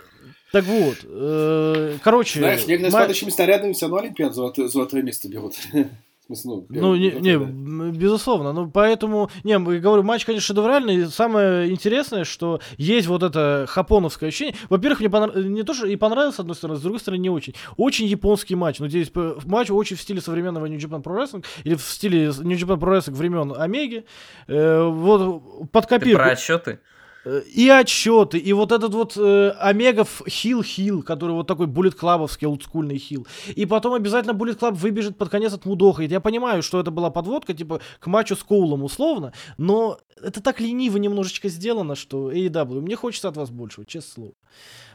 Так вот, э, короче, Знаешь, некоторые с ма- падающими снарядами все равно Олимпиад золотое, золотое место берут. Смысле, ну, Ну, не, не, безусловно. Ну, поэтому, не, говорю, матч, конечно, шедевральный. И самое интересное, что есть вот это хапоновское ощущение. Во-первых, мне понрав- не то, что и понравилось, с одной стороны, с другой стороны, не очень. Очень японский матч. Ну, здесь п- матч очень в стиле современного New Japan Pro Wrestling, или в стиле New Japan Pro Wrestling времен Омеги. Э, вот под Ты копирку. про отчеты? Э, И отчеты, и вот этот вот э, Омегов хил-хил, который вот такой буллет клабовский, олдскульный хил. И потом обязательно буллет клаб выбежит под конец от Мудоха. И я понимаю, что это была подводка, типа, к матчу с Коулом условно, но это так лениво немножечко сделано, что AEW, мне хочется от вас большего, честное слово.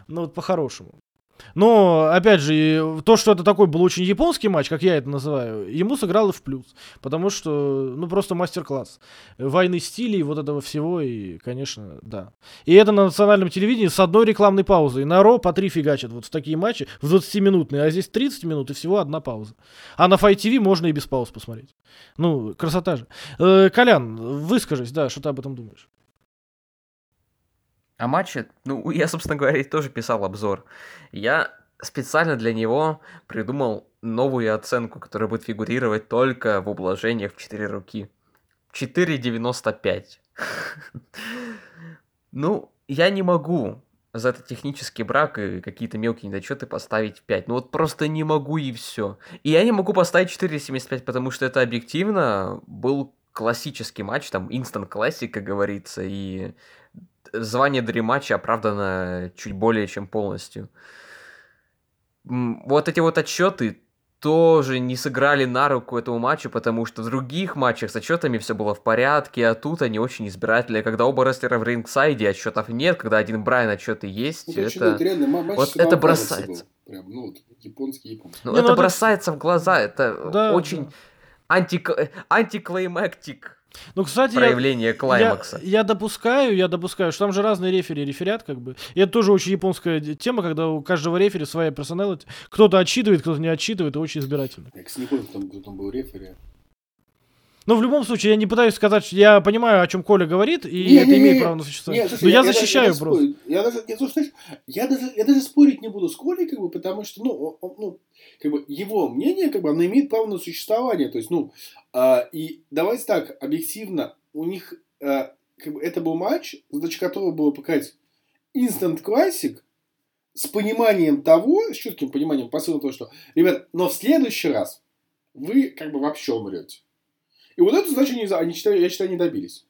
Ну вот по-хорошему. Но, опять же, то, что это такой был очень японский матч, как я это называю, ему сыграло в плюс. Потому что, ну, просто мастер-класс. Войны стилей, вот этого всего, и, конечно, да. И это на национальном телевидении с одной рекламной паузой. На Ро по три фигачат вот в такие матчи, в 20-минутные, а здесь 30 минут и всего одна пауза. А на Fight TV можно и без пауз посмотреть. Ну, красота же. Э, Колян, выскажись, да, что ты об этом думаешь? О матче, ну, я, собственно говоря, тоже писал обзор. Я специально для него придумал новую оценку, которая будет фигурировать только в ублажениях в 4 руки. 4,95. Ну, я не могу за этот технический брак и какие-то мелкие недочеты поставить 5. Ну вот просто не могу и все. И я не могу поставить 4,75, потому что это объективно был классический матч, там, instant classic, как говорится, и звание дрематча оправдано чуть более чем полностью. Вот эти вот отчеты тоже не сыграли на руку этому матчу, потому что в других матчах с отчетами все было в порядке, а тут они очень избирательные. Когда оба рестлера в рингсайде, отчетов нет, когда один Брайан отчеты есть, Ну, это... реально ма- матч вот это бросается. был. Прям, ну, вот, японский, японский. Ну, Не, это ну это- бросается в глаза, это Да, очень да. анти- антиклаймактик Ну, кстати, я- проявление Я, клаймакса. я допускаю, я допускаю, что там же разные рефери реферят, как бы. И это тоже очень японская тема, когда у каждого рефери своя персоналити. Кто-то отчитывает, кто-то не отчитывает, и очень избирательно. Я, помню, кто там, кто там был рефери. Но в любом случае, я не пытаюсь сказать, что я понимаю, о чем Коля говорит, и Не, это не, имеет не, право на существование. Нет, слушай, Но я, даже- защищаю даже просто. Я даже, я, слушай, знаешь, я даже, я даже спорить не буду с Колей, как бы, потому что, ну, он- ну, как бы, его мнение, как бы, оно имеет право на существование. То есть, ну, а, и давайте так, объективно, у них, а, как бы, это был матч, задача которого было показать instant classic с пониманием того, с четким пониманием посыла того, что, ребят, но в следующий раз вы, как бы, вообще умрете. И вот эту задачу они, за- они, считаю, я считаю, не добились.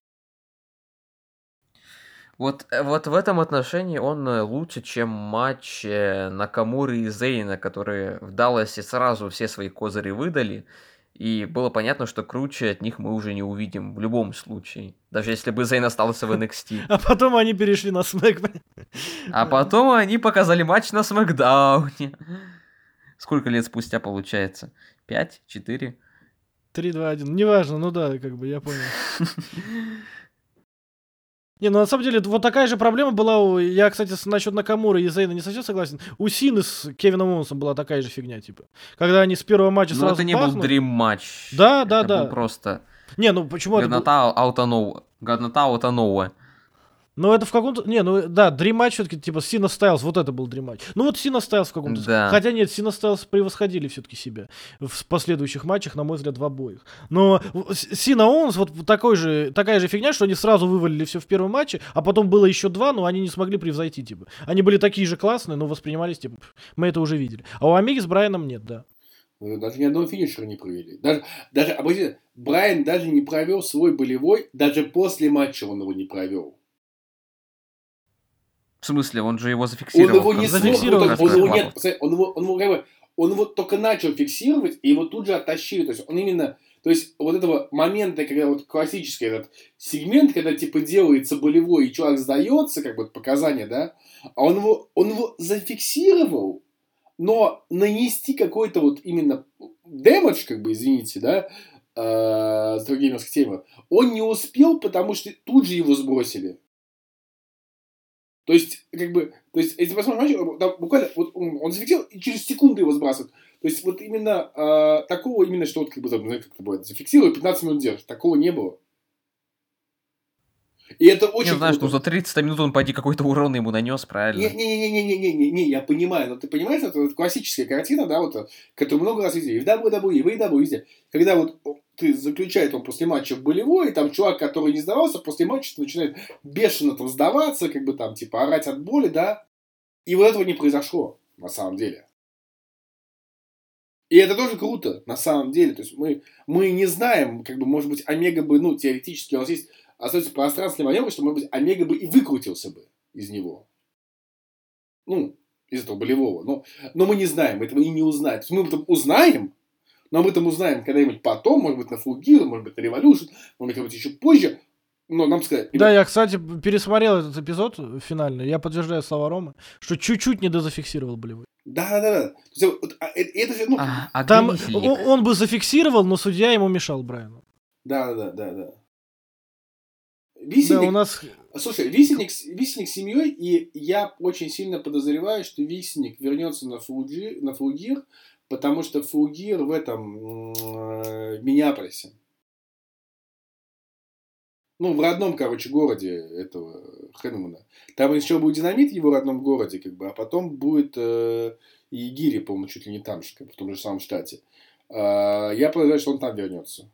Вот, э, вот в этом отношении он э, лучше, чем матч э, Накамуры и Зейна, которые в Далласе сразу все свои козыри выдали. И было понятно, что круче от них мы уже не увидим в любом случае. Даже если бы Зейн остался в NXT. А потом они перешли на смэк. А потом они показали матч на Смакдауне. Сколько лет спустя получается? Пять? Четыре? 3, 2, 1. Неважно, ну да, как бы я понял. Не, ну на самом деле, вот такая же проблема была у... Я, кстати, с- насчет Накамура и Зейна не совсем согласен. У Сины с Кевином Оуэнсом была такая же фигня, типа. Когда они с первого матча Но сразу это не был бахнули. дрим матч. Да, да, Это да. был просто Не, ну почему это... был- годнота аутоноу. Годнота аутоноуа. Ну это в каком-то... Не, ну да, Dream Match все-таки, типа, Сина Стайлз, вот это был Dream Match. Ну вот Сина Стайлз в каком-то... Да. Хотя нет, Сина Стайлз превосходили все-таки себя в последующих матчах, на мой взгляд, в обоих. Но Сина Оуэнс вот такой же, такая же фигня, что они сразу вывалили все в первом матче, а потом было еще два, но они не смогли превзойти, типа. Они были такие же классные, но воспринимались, типа, «Пф, мы это уже видели. А у Омеги с Брайаном нет, да. Ну, Даже ни одного финишера не провели. Даже, даже обратите, Брайан даже не провел свой болевой, даже после матча он его не провел. В смысле, он же его Он зафиксировал. его в не Зафиксировал, он, он раз его нет, он его, он его как бы, он вот только начал фиксировать, и его тут же оттащили. То есть он именно, то есть вот этого момента, когда вот классический этот сегмент, когда типа делается болевой, и человек сдается, как бы показания, да, а он его, он его зафиксировал, но нанести какой-то вот именно дэмэдж, как бы, извините, да, э, с геймерской темы, он не успел, потому что тут же его сбросили. То есть, как бы, то есть, если посмотрим матч, там буквально, вот он, он зафиксировал, и через секунду его сбрасывают. То есть, вот именно э, такого, именно, что вот, как бы, знаете, как это бывает, зафиксировал, 15 минут держит. Такого не было. И это очень Не, знаешь, ну за 30 минут он, пойди, какой-то урон ему нанес, правильно? Не-не-не-не-не-не, не, я понимаю, но ты понимаешь, это вот классическая картина, да, вот, которую много раз видели, и в WWE, и в AEW, везде. Когда вот ты заключает он после матча болевой, и там чувак, который не сдавался, после матча начинает бешено там сдаваться, как бы там, типа, орать от боли, да, и вот этого не произошло, на самом деле. И это тоже круто, на самом деле. То есть мы, мы не знаем, как бы, может быть, Омега бы, ну, теоретически у нас есть остается пространство для маневра, что, может быть, Омега бы и выкрутился бы из него. Ну, из этого болевого. Но, но мы не знаем, этого и не узнаем. То есть мы об этом узнаем, но об этом узнаем когда-нибудь потом, может быть, на Gear, может быть, на Revolution, может быть, еще позже. Но нам сказать... Да, я, кстати, пересмотрел этот эпизод финальный. Я подтверждаю слова Ромы, что чуть-чуть не дозафиксировал болевой. Да, да, да. Есть, вот, а, это же, ну... А, а Там он, он бы зафиксировал, но судья ему мешал Брайану. Да, да, да, да. Висельник, да, у нас... Слушай, Висельник, Висельник с семьей, и я очень сильно подозреваю, что Висельник вернется на Фулгир, на Фулгир потому что Фулгир в этом э, Миннеаполисе. Ну, в родном, короче, городе этого Хэнемана. Там еще будет динамит в его родном городе, как бы, а потом будет э, и Гири, по-моему, чуть ли не там же, как, в том же самом штате. Э, я подозреваю, что он там вернется.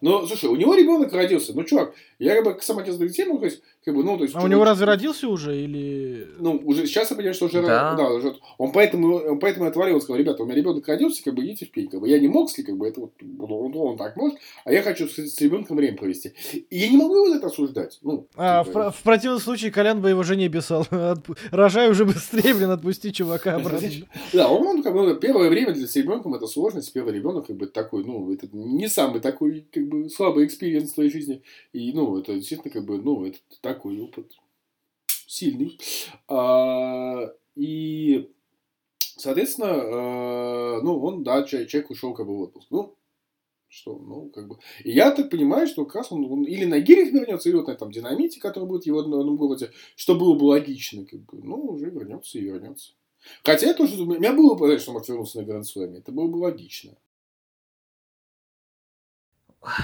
Но, слушай, у него ребенок родился. Ну, чувак, я как бы к самотезной тему, то есть, как бы, ну, то есть... А у него разве родился уже или... Ну, уже сейчас я понимаю, что уже... Да. да уже, он поэтому, он поэтому отвалил, сказал, ребята, у меня ребенок родился, как бы, идите в пень. Как бы, я не мог, как бы, это вот, он, он так может, а я хочу с, с ребенком время провести. И я не могу его за это осуждать. Ну, а, типа... в, в противном случае Колян бы его жене писал. Рожай уже быстрее, блин, отпусти чувака обратно. Да, он, как бы, первое время для с ребенком это сложность, первый ребенок, как бы, такой, ну, это не самый такой, как бы слабый experience в твоей жизни. И, ну, это действительно, как бы, ну, это такой опыт сильный. А, и, соответственно, а, ну, он, да, человек ушел как бы в отпуск. Ну, что, ну, как бы... И я так понимаю, что как раз он, он или на Gear ах вернется, или вот на этом динамите, который будет в его родном городе, что было бы логично, как бы, ну, уже вернется и вернется. Хотя я тоже, у меня было бы, что он может вернуться на Гранд это было бы логично.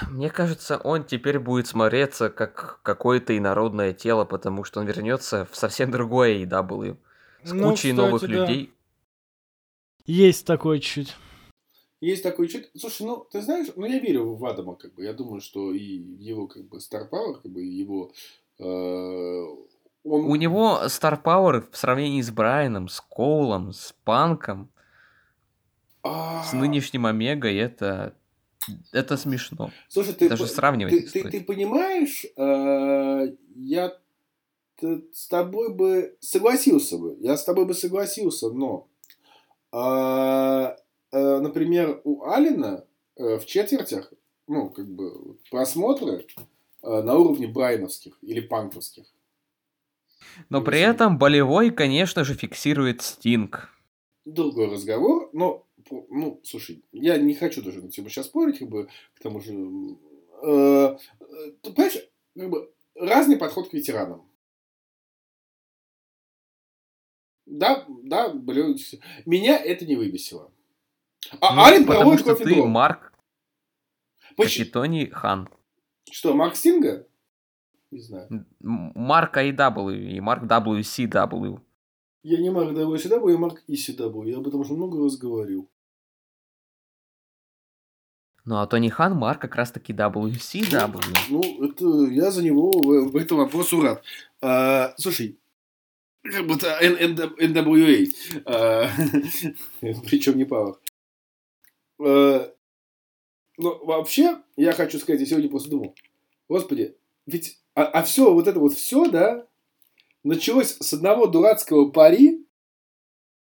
Мне кажется, он теперь будет смотреться как какое-то инородное тело, потому что он вернется в совсем другое EW. С ну, кучей кстати, новых да. людей. Есть такое чуть. Есть такой чуть. Слушай, ну, ты знаешь, ну, я верю в Адама, как бы. Я думаю, что и его, как бы, Star Power, как бы, его... Э, он... У него Star Power в сравнении с Брайаном, с Коулом, с Панком, а... с нынешним Омегой, это это смешно. Слушай, ты даже сравнивать. Ты, ты, ты понимаешь, э, я с тобой бы согласился бы, я с тобой бы согласился, но, э, э, например, у Алина э, в четвертях, ну, как бы, просмотры э, на уровне брайновских или панковских. Но при этом болевой, конечно же, фиксирует Стинг. Другой разговор, но ну, слушай, я не хочу даже на тему сейчас спорить, как бы, к тому же, э, понимаешь, как бы, разный подход к ветеранам. Да, да, блин, меня это не выбесило. А ну, Ален проводит что ты Марк Капитоний Хан. Что, Марк Стинга? Не знаю. Марк AW и Марк WCW. Я не Марк WCW, я Марк ECW. Я об этом уже много раз говорил. Ну, а Тони Хан Марк как раз-таки WCW. Ну, это я за него в, в этом вопросу рад. А, слушай, как будто NWA. А, причем не Power. А, ну, вообще, я хочу сказать, я сегодня просто думал, господи, ведь, а, а все, вот это вот все, да, началось с одного дурацкого пари,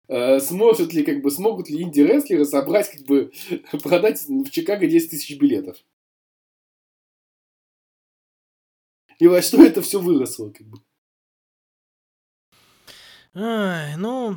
Э, сможет ли, как бы, смогут ли инди-рестлеры собрать, как бы, продать в Чикаго 10 тысяч билетов? И во что это все выросло, как бы? Ай, ну,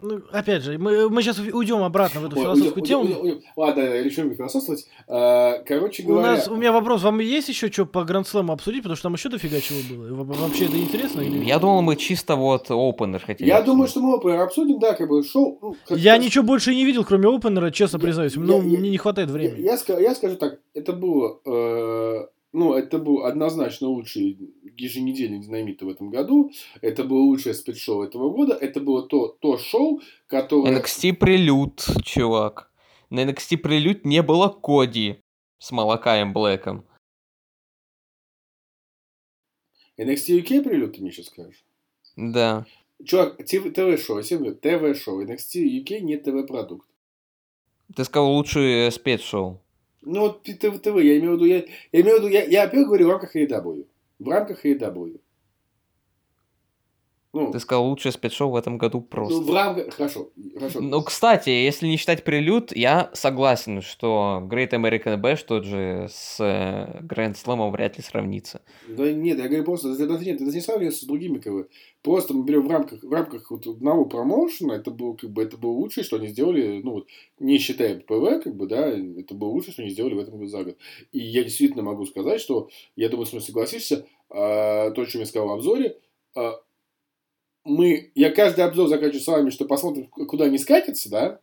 ну, опять же, мы, мы сейчас уйдем обратно в эту философскую тему. Уйдем, уйдем. Ладно, решим философствовать. А, короче говоря... У, нас, у меня вопрос, вам есть еще что по Гранд-слэму обсудить, потому что там еще дофига чего было. Вообще это интересно? Или... Я думал, мы чисто вот опенер хотели. Я обсудить. думаю, что мы опенер обсудим, да, как бы шоу... Ну, как я ничего больше не видел, кроме опенера, честно я, признаюсь. Я, ну, я, мне не хватает времени. Я, я, я скажу так, это было... Э, ну, это был однозначно лучший еженедельник динамита в этом году. Это было лучшее спецшоу этого года. Это было то, то шоу, которое... NXT прилюд, чувак. На NXT прилюд не было Коди с Малакаем Блэком. NXT UK прилюд, ты мне сейчас скажешь? Да. Чувак, ТВ-шоу, ТВ-шоу. NXT UK не ТВ-продукт. Ты сказал лучшее спецшоу. Ну, вот ТВ, я имею в виду, я, я имею в виду, я, я опять говорю в рамках AEW. В рамках AEW. Ну, Ты сказал лучшее спецшоу в этом году просто. Ну, в рамках... Хорошо, хорошо. Ну, кстати, если не считать прелюд, я согласен, что Great American Bash тот же с Grand Slam вряд ли сравнится. Да нет, я говорю просто, это, нет, это не сравнивается с другими как бы. Просто мы берем в рамках, в рамках вот одного промоушена, это было, как бы, это было лучшее, что они сделали, ну вот, не считая PPV, как бы, да, это было лучшее, что они сделали в этом году за год. И я действительно могу сказать, что, я думаю, с мной согласишься, а, то, о чем я сказал в обзоре, а, мы, я каждый обзор заканчиваю с вами, что посмотрим, куда не скатится, да?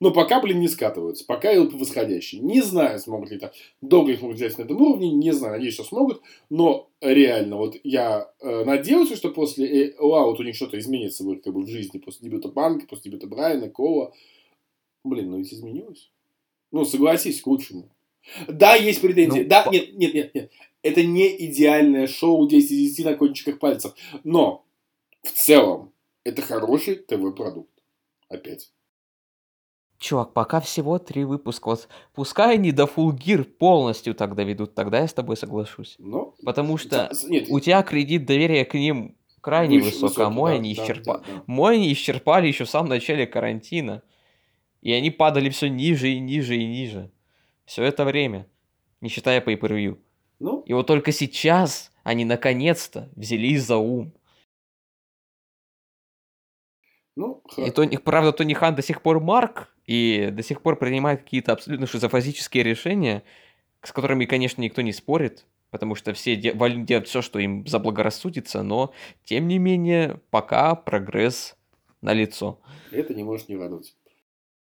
Но пока, блин, не скатываются. Пока идут по восходящей. Не знаю, смогут ли там долго их могут взять на этом уровне. Не знаю, надеюсь, что смогут. Но реально, вот я э, надеялся, что после All Out у них что-то изменится в, как бы, в жизни. После дебюта Панка, после дебюта Брайана, Кола. Блин, ну ведь изменилось. Ну, согласись, к лучшему. Да, есть претензии. Ну, да, по... нет, нет, нет, нет. Это не идеальное шоу 10 из 10 на кончиках пальцев. Но в целом, это хороший ТВ-продукт. Опять. Чувак, пока всего три выпуска. Вот пускай они до Full Gear полностью тогда ведут, тогда я с тобой соглашусь. Но... Потому что Нет, у тебя кредит доверия к ним крайне высок, высокий, а мой, да, они исчерпали. Да, да. мой они исчерпали еще в самом начале карантина. И они падали все ниже и ниже и ниже. Все это время. Не считая pay per Ну? И вот только сейчас они наконец-то взялись за ум. Ну, и то, правда, Тони Хан до сих пор Марк, и до сих пор принимает какие-то абсолютно шизофазические решения, с которыми, конечно, никто не спорит, потому что все де- делают все, что им заблагорассудится, но, тем не менее, пока прогресс налицо. Это не может не радовать.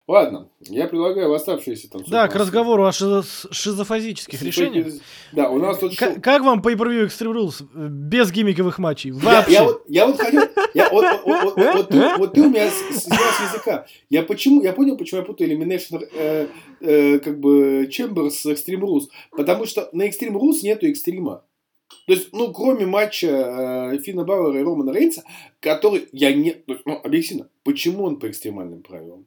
Ладно, я предлагаю в оставшиеся там... Да, к разговору о шизо- шизофазических решениях. Да, у нас тут... К- как вам Pay Per View Extreme Rules без гиммиковых матчей? Вообще. Я, я, вот, я вот хотел... Я, вот, вот, вот, вот, вот, ты, вот ты у меня снял с языка. Я, почему, я понял, почему я путаю Elimination э, э, как бы Chambers с Extreme Rules. Потому что на Extreme Rules нету экстрима. То есть, ну, кроме матча э, Финна Бауэра и Романа Рейнса, который я не... Ну, объясню, почему он по экстремальным правилам?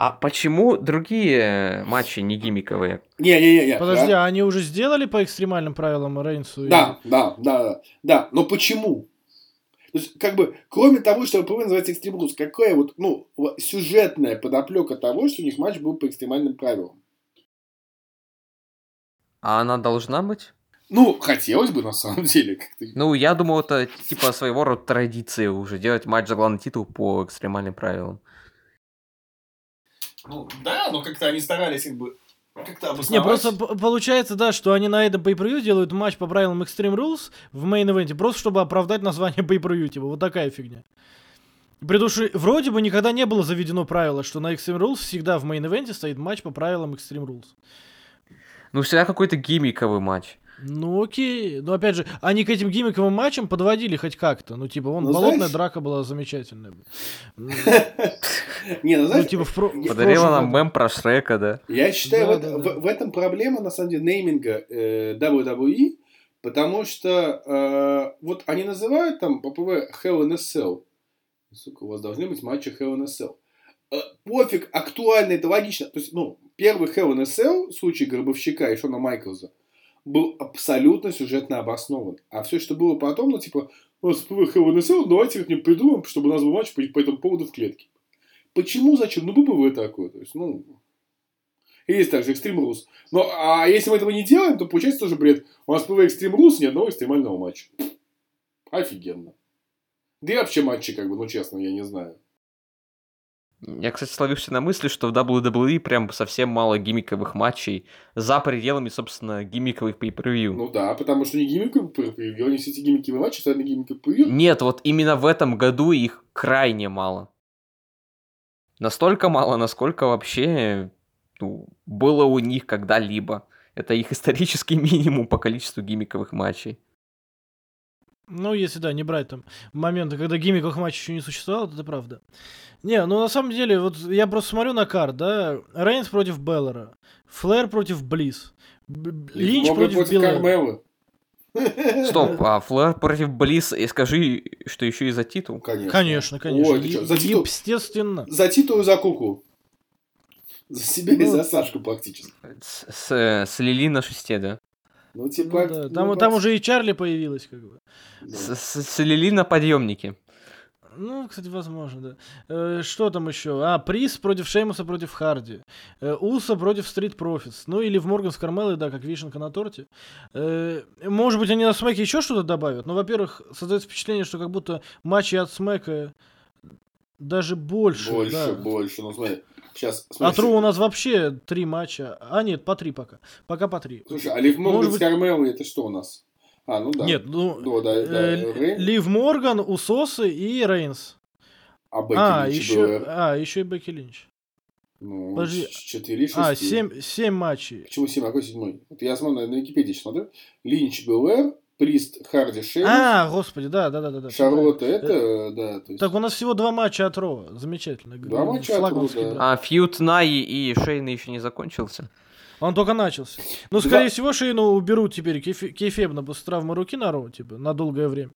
А почему другие матчи не гиммиковые? Не-не-не. Подожди, да? а они уже сделали по экстремальным правилам Рейнсу? Да, и... да, да, да, да. Но почему? То есть, как бы, кроме того, что ПВ называется Extreme Rules, какая вот, ну, сюжетная подоплека того, что у них матч был по экстремальным правилам? А она должна быть? Ну, хотелось бы, на самом деле. Как-то. Ну, я думал, это типа своего рода традиция уже, делать матч за главный титул по экстремальным правилам. Ну, да, но как-то они старались как бы как-то обосновать. Не, просто получается, да, что они на этом pay per делают матч по правилам Extreme Rules в мейн-ивенте, просто чтобы оправдать название pay per типа, вот такая фигня. При том, что вроде бы никогда не было заведено правило, что на Extreme Rules всегда в мейн-ивенте стоит матч по правилам Extreme Rules. Ну, всегда какой-то гиммиковый матч. Ну окей, но опять же, они к этим гиммиковым матчам подводили хоть как-то. Ну типа, вон, ну, болотная знаешь... драка была замечательная. Не, ну знаешь... типа Подарила нам мем про Шрека, да? Я считаю, в этом проблема, на самом деле, нейминга э, WWE, потому что э, вот они называют там по ПВ Hell in a Cell. Сука, у вас должны быть матчи Hell in a Cell. Э, пофиг, актуально, это логично. То есть, ну, первый Hell in a Cell, в случае Гробовщика и Шона Майклза, был абсолютно сюжетно обоснован. А все, что было потом, ну, типа, у нас PPV Hell in a Cell, давайте как-нибудь придумаем, чтобы у нас был матч по, по этому поводу в клетке. Почему, зачем? Ну, PPV такое. То есть, ну, есть также Extreme Rules. Но, а если мы этого не делаем, то получается тоже бред. У нас PPV Extreme Rules ни одного экстремального матча. Офигенно. Да и вообще матчи, как бы, ну, честно, я не знаю. Я, кстати, словился на мысли, что в WWE прям совсем мало гиммиковых матчей за пределами, собственно, гиммиковых per Ну да, потому что не гиммиковые per они все эти гиммиковые матчи стали гиммиковые pay Нет, вот именно в этом году их крайне мало. Настолько мало, насколько вообще ну, было у них когда-либо. Это их исторический минимум по количеству гиммиковых матчей. Ну, если да, не брать там моменты, когда гиммиковых матчей еще не существовало, это правда. Не, ну на самом деле, вот я просто смотрю на карт, да, Рейнс против Беллера, Флэр против Близ, Линч против, против Билла. Стоп, а Флэр против Близ, и скажи, что еще и за титул? Конечно. Конечно, конечно. Ой, за титул, Естественно. За титул и за куку. За себя ну, и за Сашку практически. С, с, с Лили на шесте, да? Ну, типа... Ну, да. там, ну, там уже и Чарли появилась, как бы. Да. С, Лили на подъемнике. Ну, кстати, возможно, да. Э, что там еще? А, приз против Шеймуса против Харди. Э, Уса против Стрит Профитс. Ну, или в Морган с Кармелой, да, как вишенка на торте. Э, может быть, они на Смеке еще что-то добавят. Но, во-первых, создается впечатление, что как будто матчи от Смека даже больше. Больше, да. больше. Ну, смотри, сейчас... Смотри, а Тру у нас вообще три матча. А, нет, по три пока. Пока по три. Слушай, а Лив Морган с Кармелой это что у нас? А, ну да. Нет, ну... Да, да, да. Э, Лив Морган, Усосы и Рейнс. А Бекки а, Линч еще? А, еще и Бекки Линч. Ну, Подожди. 4 6. А, 7, 7 матчей. Почему 7? А какой седьмой? Вот я смотрю, на, на Википедии смотрю. Линч, Белэр, Прист, Харди, Шеймс. А, господи, да, да, да. да Шарлотта, это, э, да. То есть... Так у нас всего два матча от Ро. Замечательно. Два матча от Ро, да. А фьют Наи и Шейна еще не закончился. Он только начался. Ну, скорее да. всего, Шейну уберут теперь кейфебно после травмы руки на Роу, типа, на долгое время.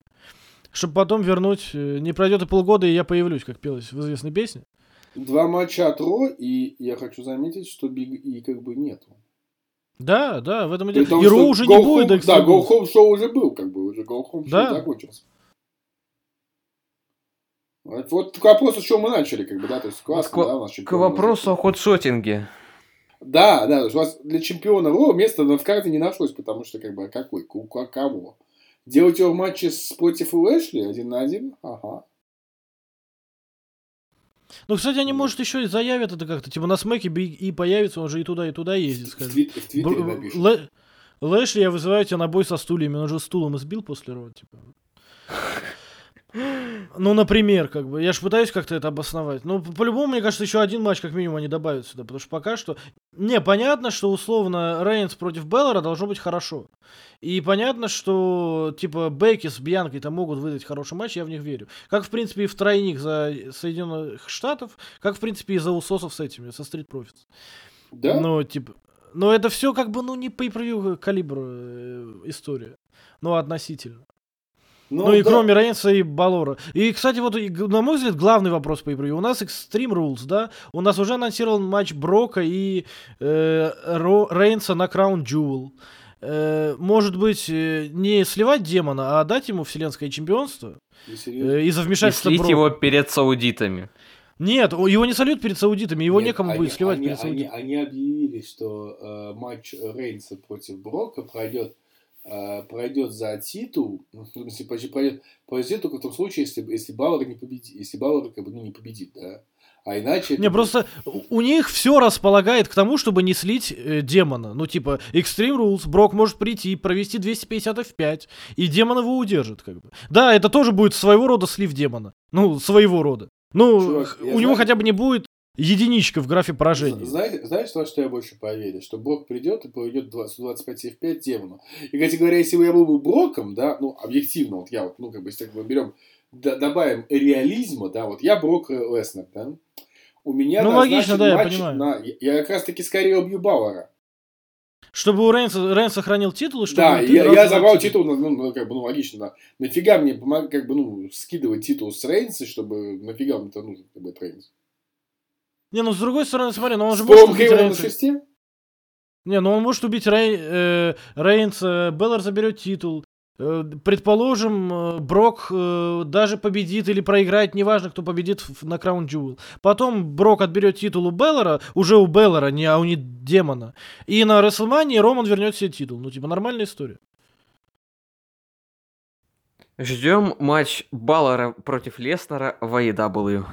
Чтобы потом вернуть... Э, не пройдет и полгода, и я появлюсь, как пелось в известной песне. Два матча от Ро, и я хочу заметить, что Биг И как бы нету. Да, да, в этом и дело. И уже не будет. Home, да, Go Home шоу уже был, как бы, уже Go Home да. шоу закончился. Вот к вопросу, с чего мы начали, как бы, да, то есть классно, к, да, у нас К вопросу о ходшотинге. Да, да, у вас для чемпиона Ро места в карте не нашлось, потому что, как бы, а какой, кого? Делать его в матче с против Лэшли один на один? Ага. Ну, кстати, они, может, еще и заявят это как-то. Типа на смеке и появится, он же и туда, и туда ездит. В, твит, в Твиттере напишут. Лэ... Лэшли, я вызываю тебя на бой со стульями. Он же стулом избил после Ро, типа. Ну, например, как бы, я же пытаюсь как-то это обосновать. Ну, по-любому, мне кажется, еще один матч, как минимум, они добавят сюда, потому что пока что... Не, понятно, что, условно, Рейнс против Беллера должно быть хорошо. И понятно, что, типа, Бейки с Бьянкой там могут выдать хороший матч, я в них верю. Как, в принципе, и в тройник за Соединенных Штатов, как, в принципе, и за Усосов с этими, со Street Profits. Да? Ну, типа... Но это все как бы, ну, не по калибра э, история. Ну, относительно. Ну, ну и да. кроме Рейнса и Балора. И, кстати, вот, на мой взгляд, главный вопрос по игре. У нас Extreme Rules, да? У нас уже анонсирован матч Брока и э, Ро, Рейнса на Краун Jewel. Э, может быть, э, не сливать демона, а дать ему вселенское чемпионство э, из-за вмешательства И Брока. его перед саудитами. Нет, его не сольют перед саудитами, его Нет, некому они, будет сливать они, перед саудитами. Они, они объявили, что э, матч Рейнса против Брока пройдет Э, пройдет за титул, ну, в смысле, пройдет, пройдет только в том случае, если, если Бауэр не победит, если Бауэр как бы, ну, не победит, да. А иначе... Не, просто у них все располагает к тому, чтобы не слить э, демона. Ну, типа, Extreme Rules, Брок может прийти, провести 250 F5, и демон его удержит, как бы. Да, это тоже будет своего рода слив демона. Ну, своего рода. Ну, Чувак, у него знаю... хотя бы не будет единичка в графе поражений. Знаешь, знаешь, во что я больше поверю? Что Брок придет и проведет 125 F5 демону. И, кстати говоря, если бы я был бы Броком, да, ну, объективно, вот я вот, ну, как бы, если мы берем, добавим реализма, да, вот я Брок Леснер, да, у меня ну, логично, да, я понимаю. На, я как раз таки скорее убью Бауэра. Чтобы у Рейнса, Рейн сохранил титул, чтобы Да, я, я забрал титул, ну, ну, как бы, ну, логично, да. Нафига мне помог, как бы, ну, скидывать титул с Рейнса, чтобы, нафига мне это нужно, как бы, Рейнс? Не, ну с другой стороны, смотри, ну он же может убить Рейнса. Не, ну он может убить Рей, э, Рейнса, Беллар заберет титул. Э, Предположим, э, Брок э, даже победит или проиграет, неважно, кто победит в- на Краун Джуэл. Потом Брок отберет титул у Беллера, уже у Беллера, не, а у не демона. И на Рестлмании Роман вернет себе титул. Ну, типа, нормальная история. Ждем матч Баллера против Леснера в AEW.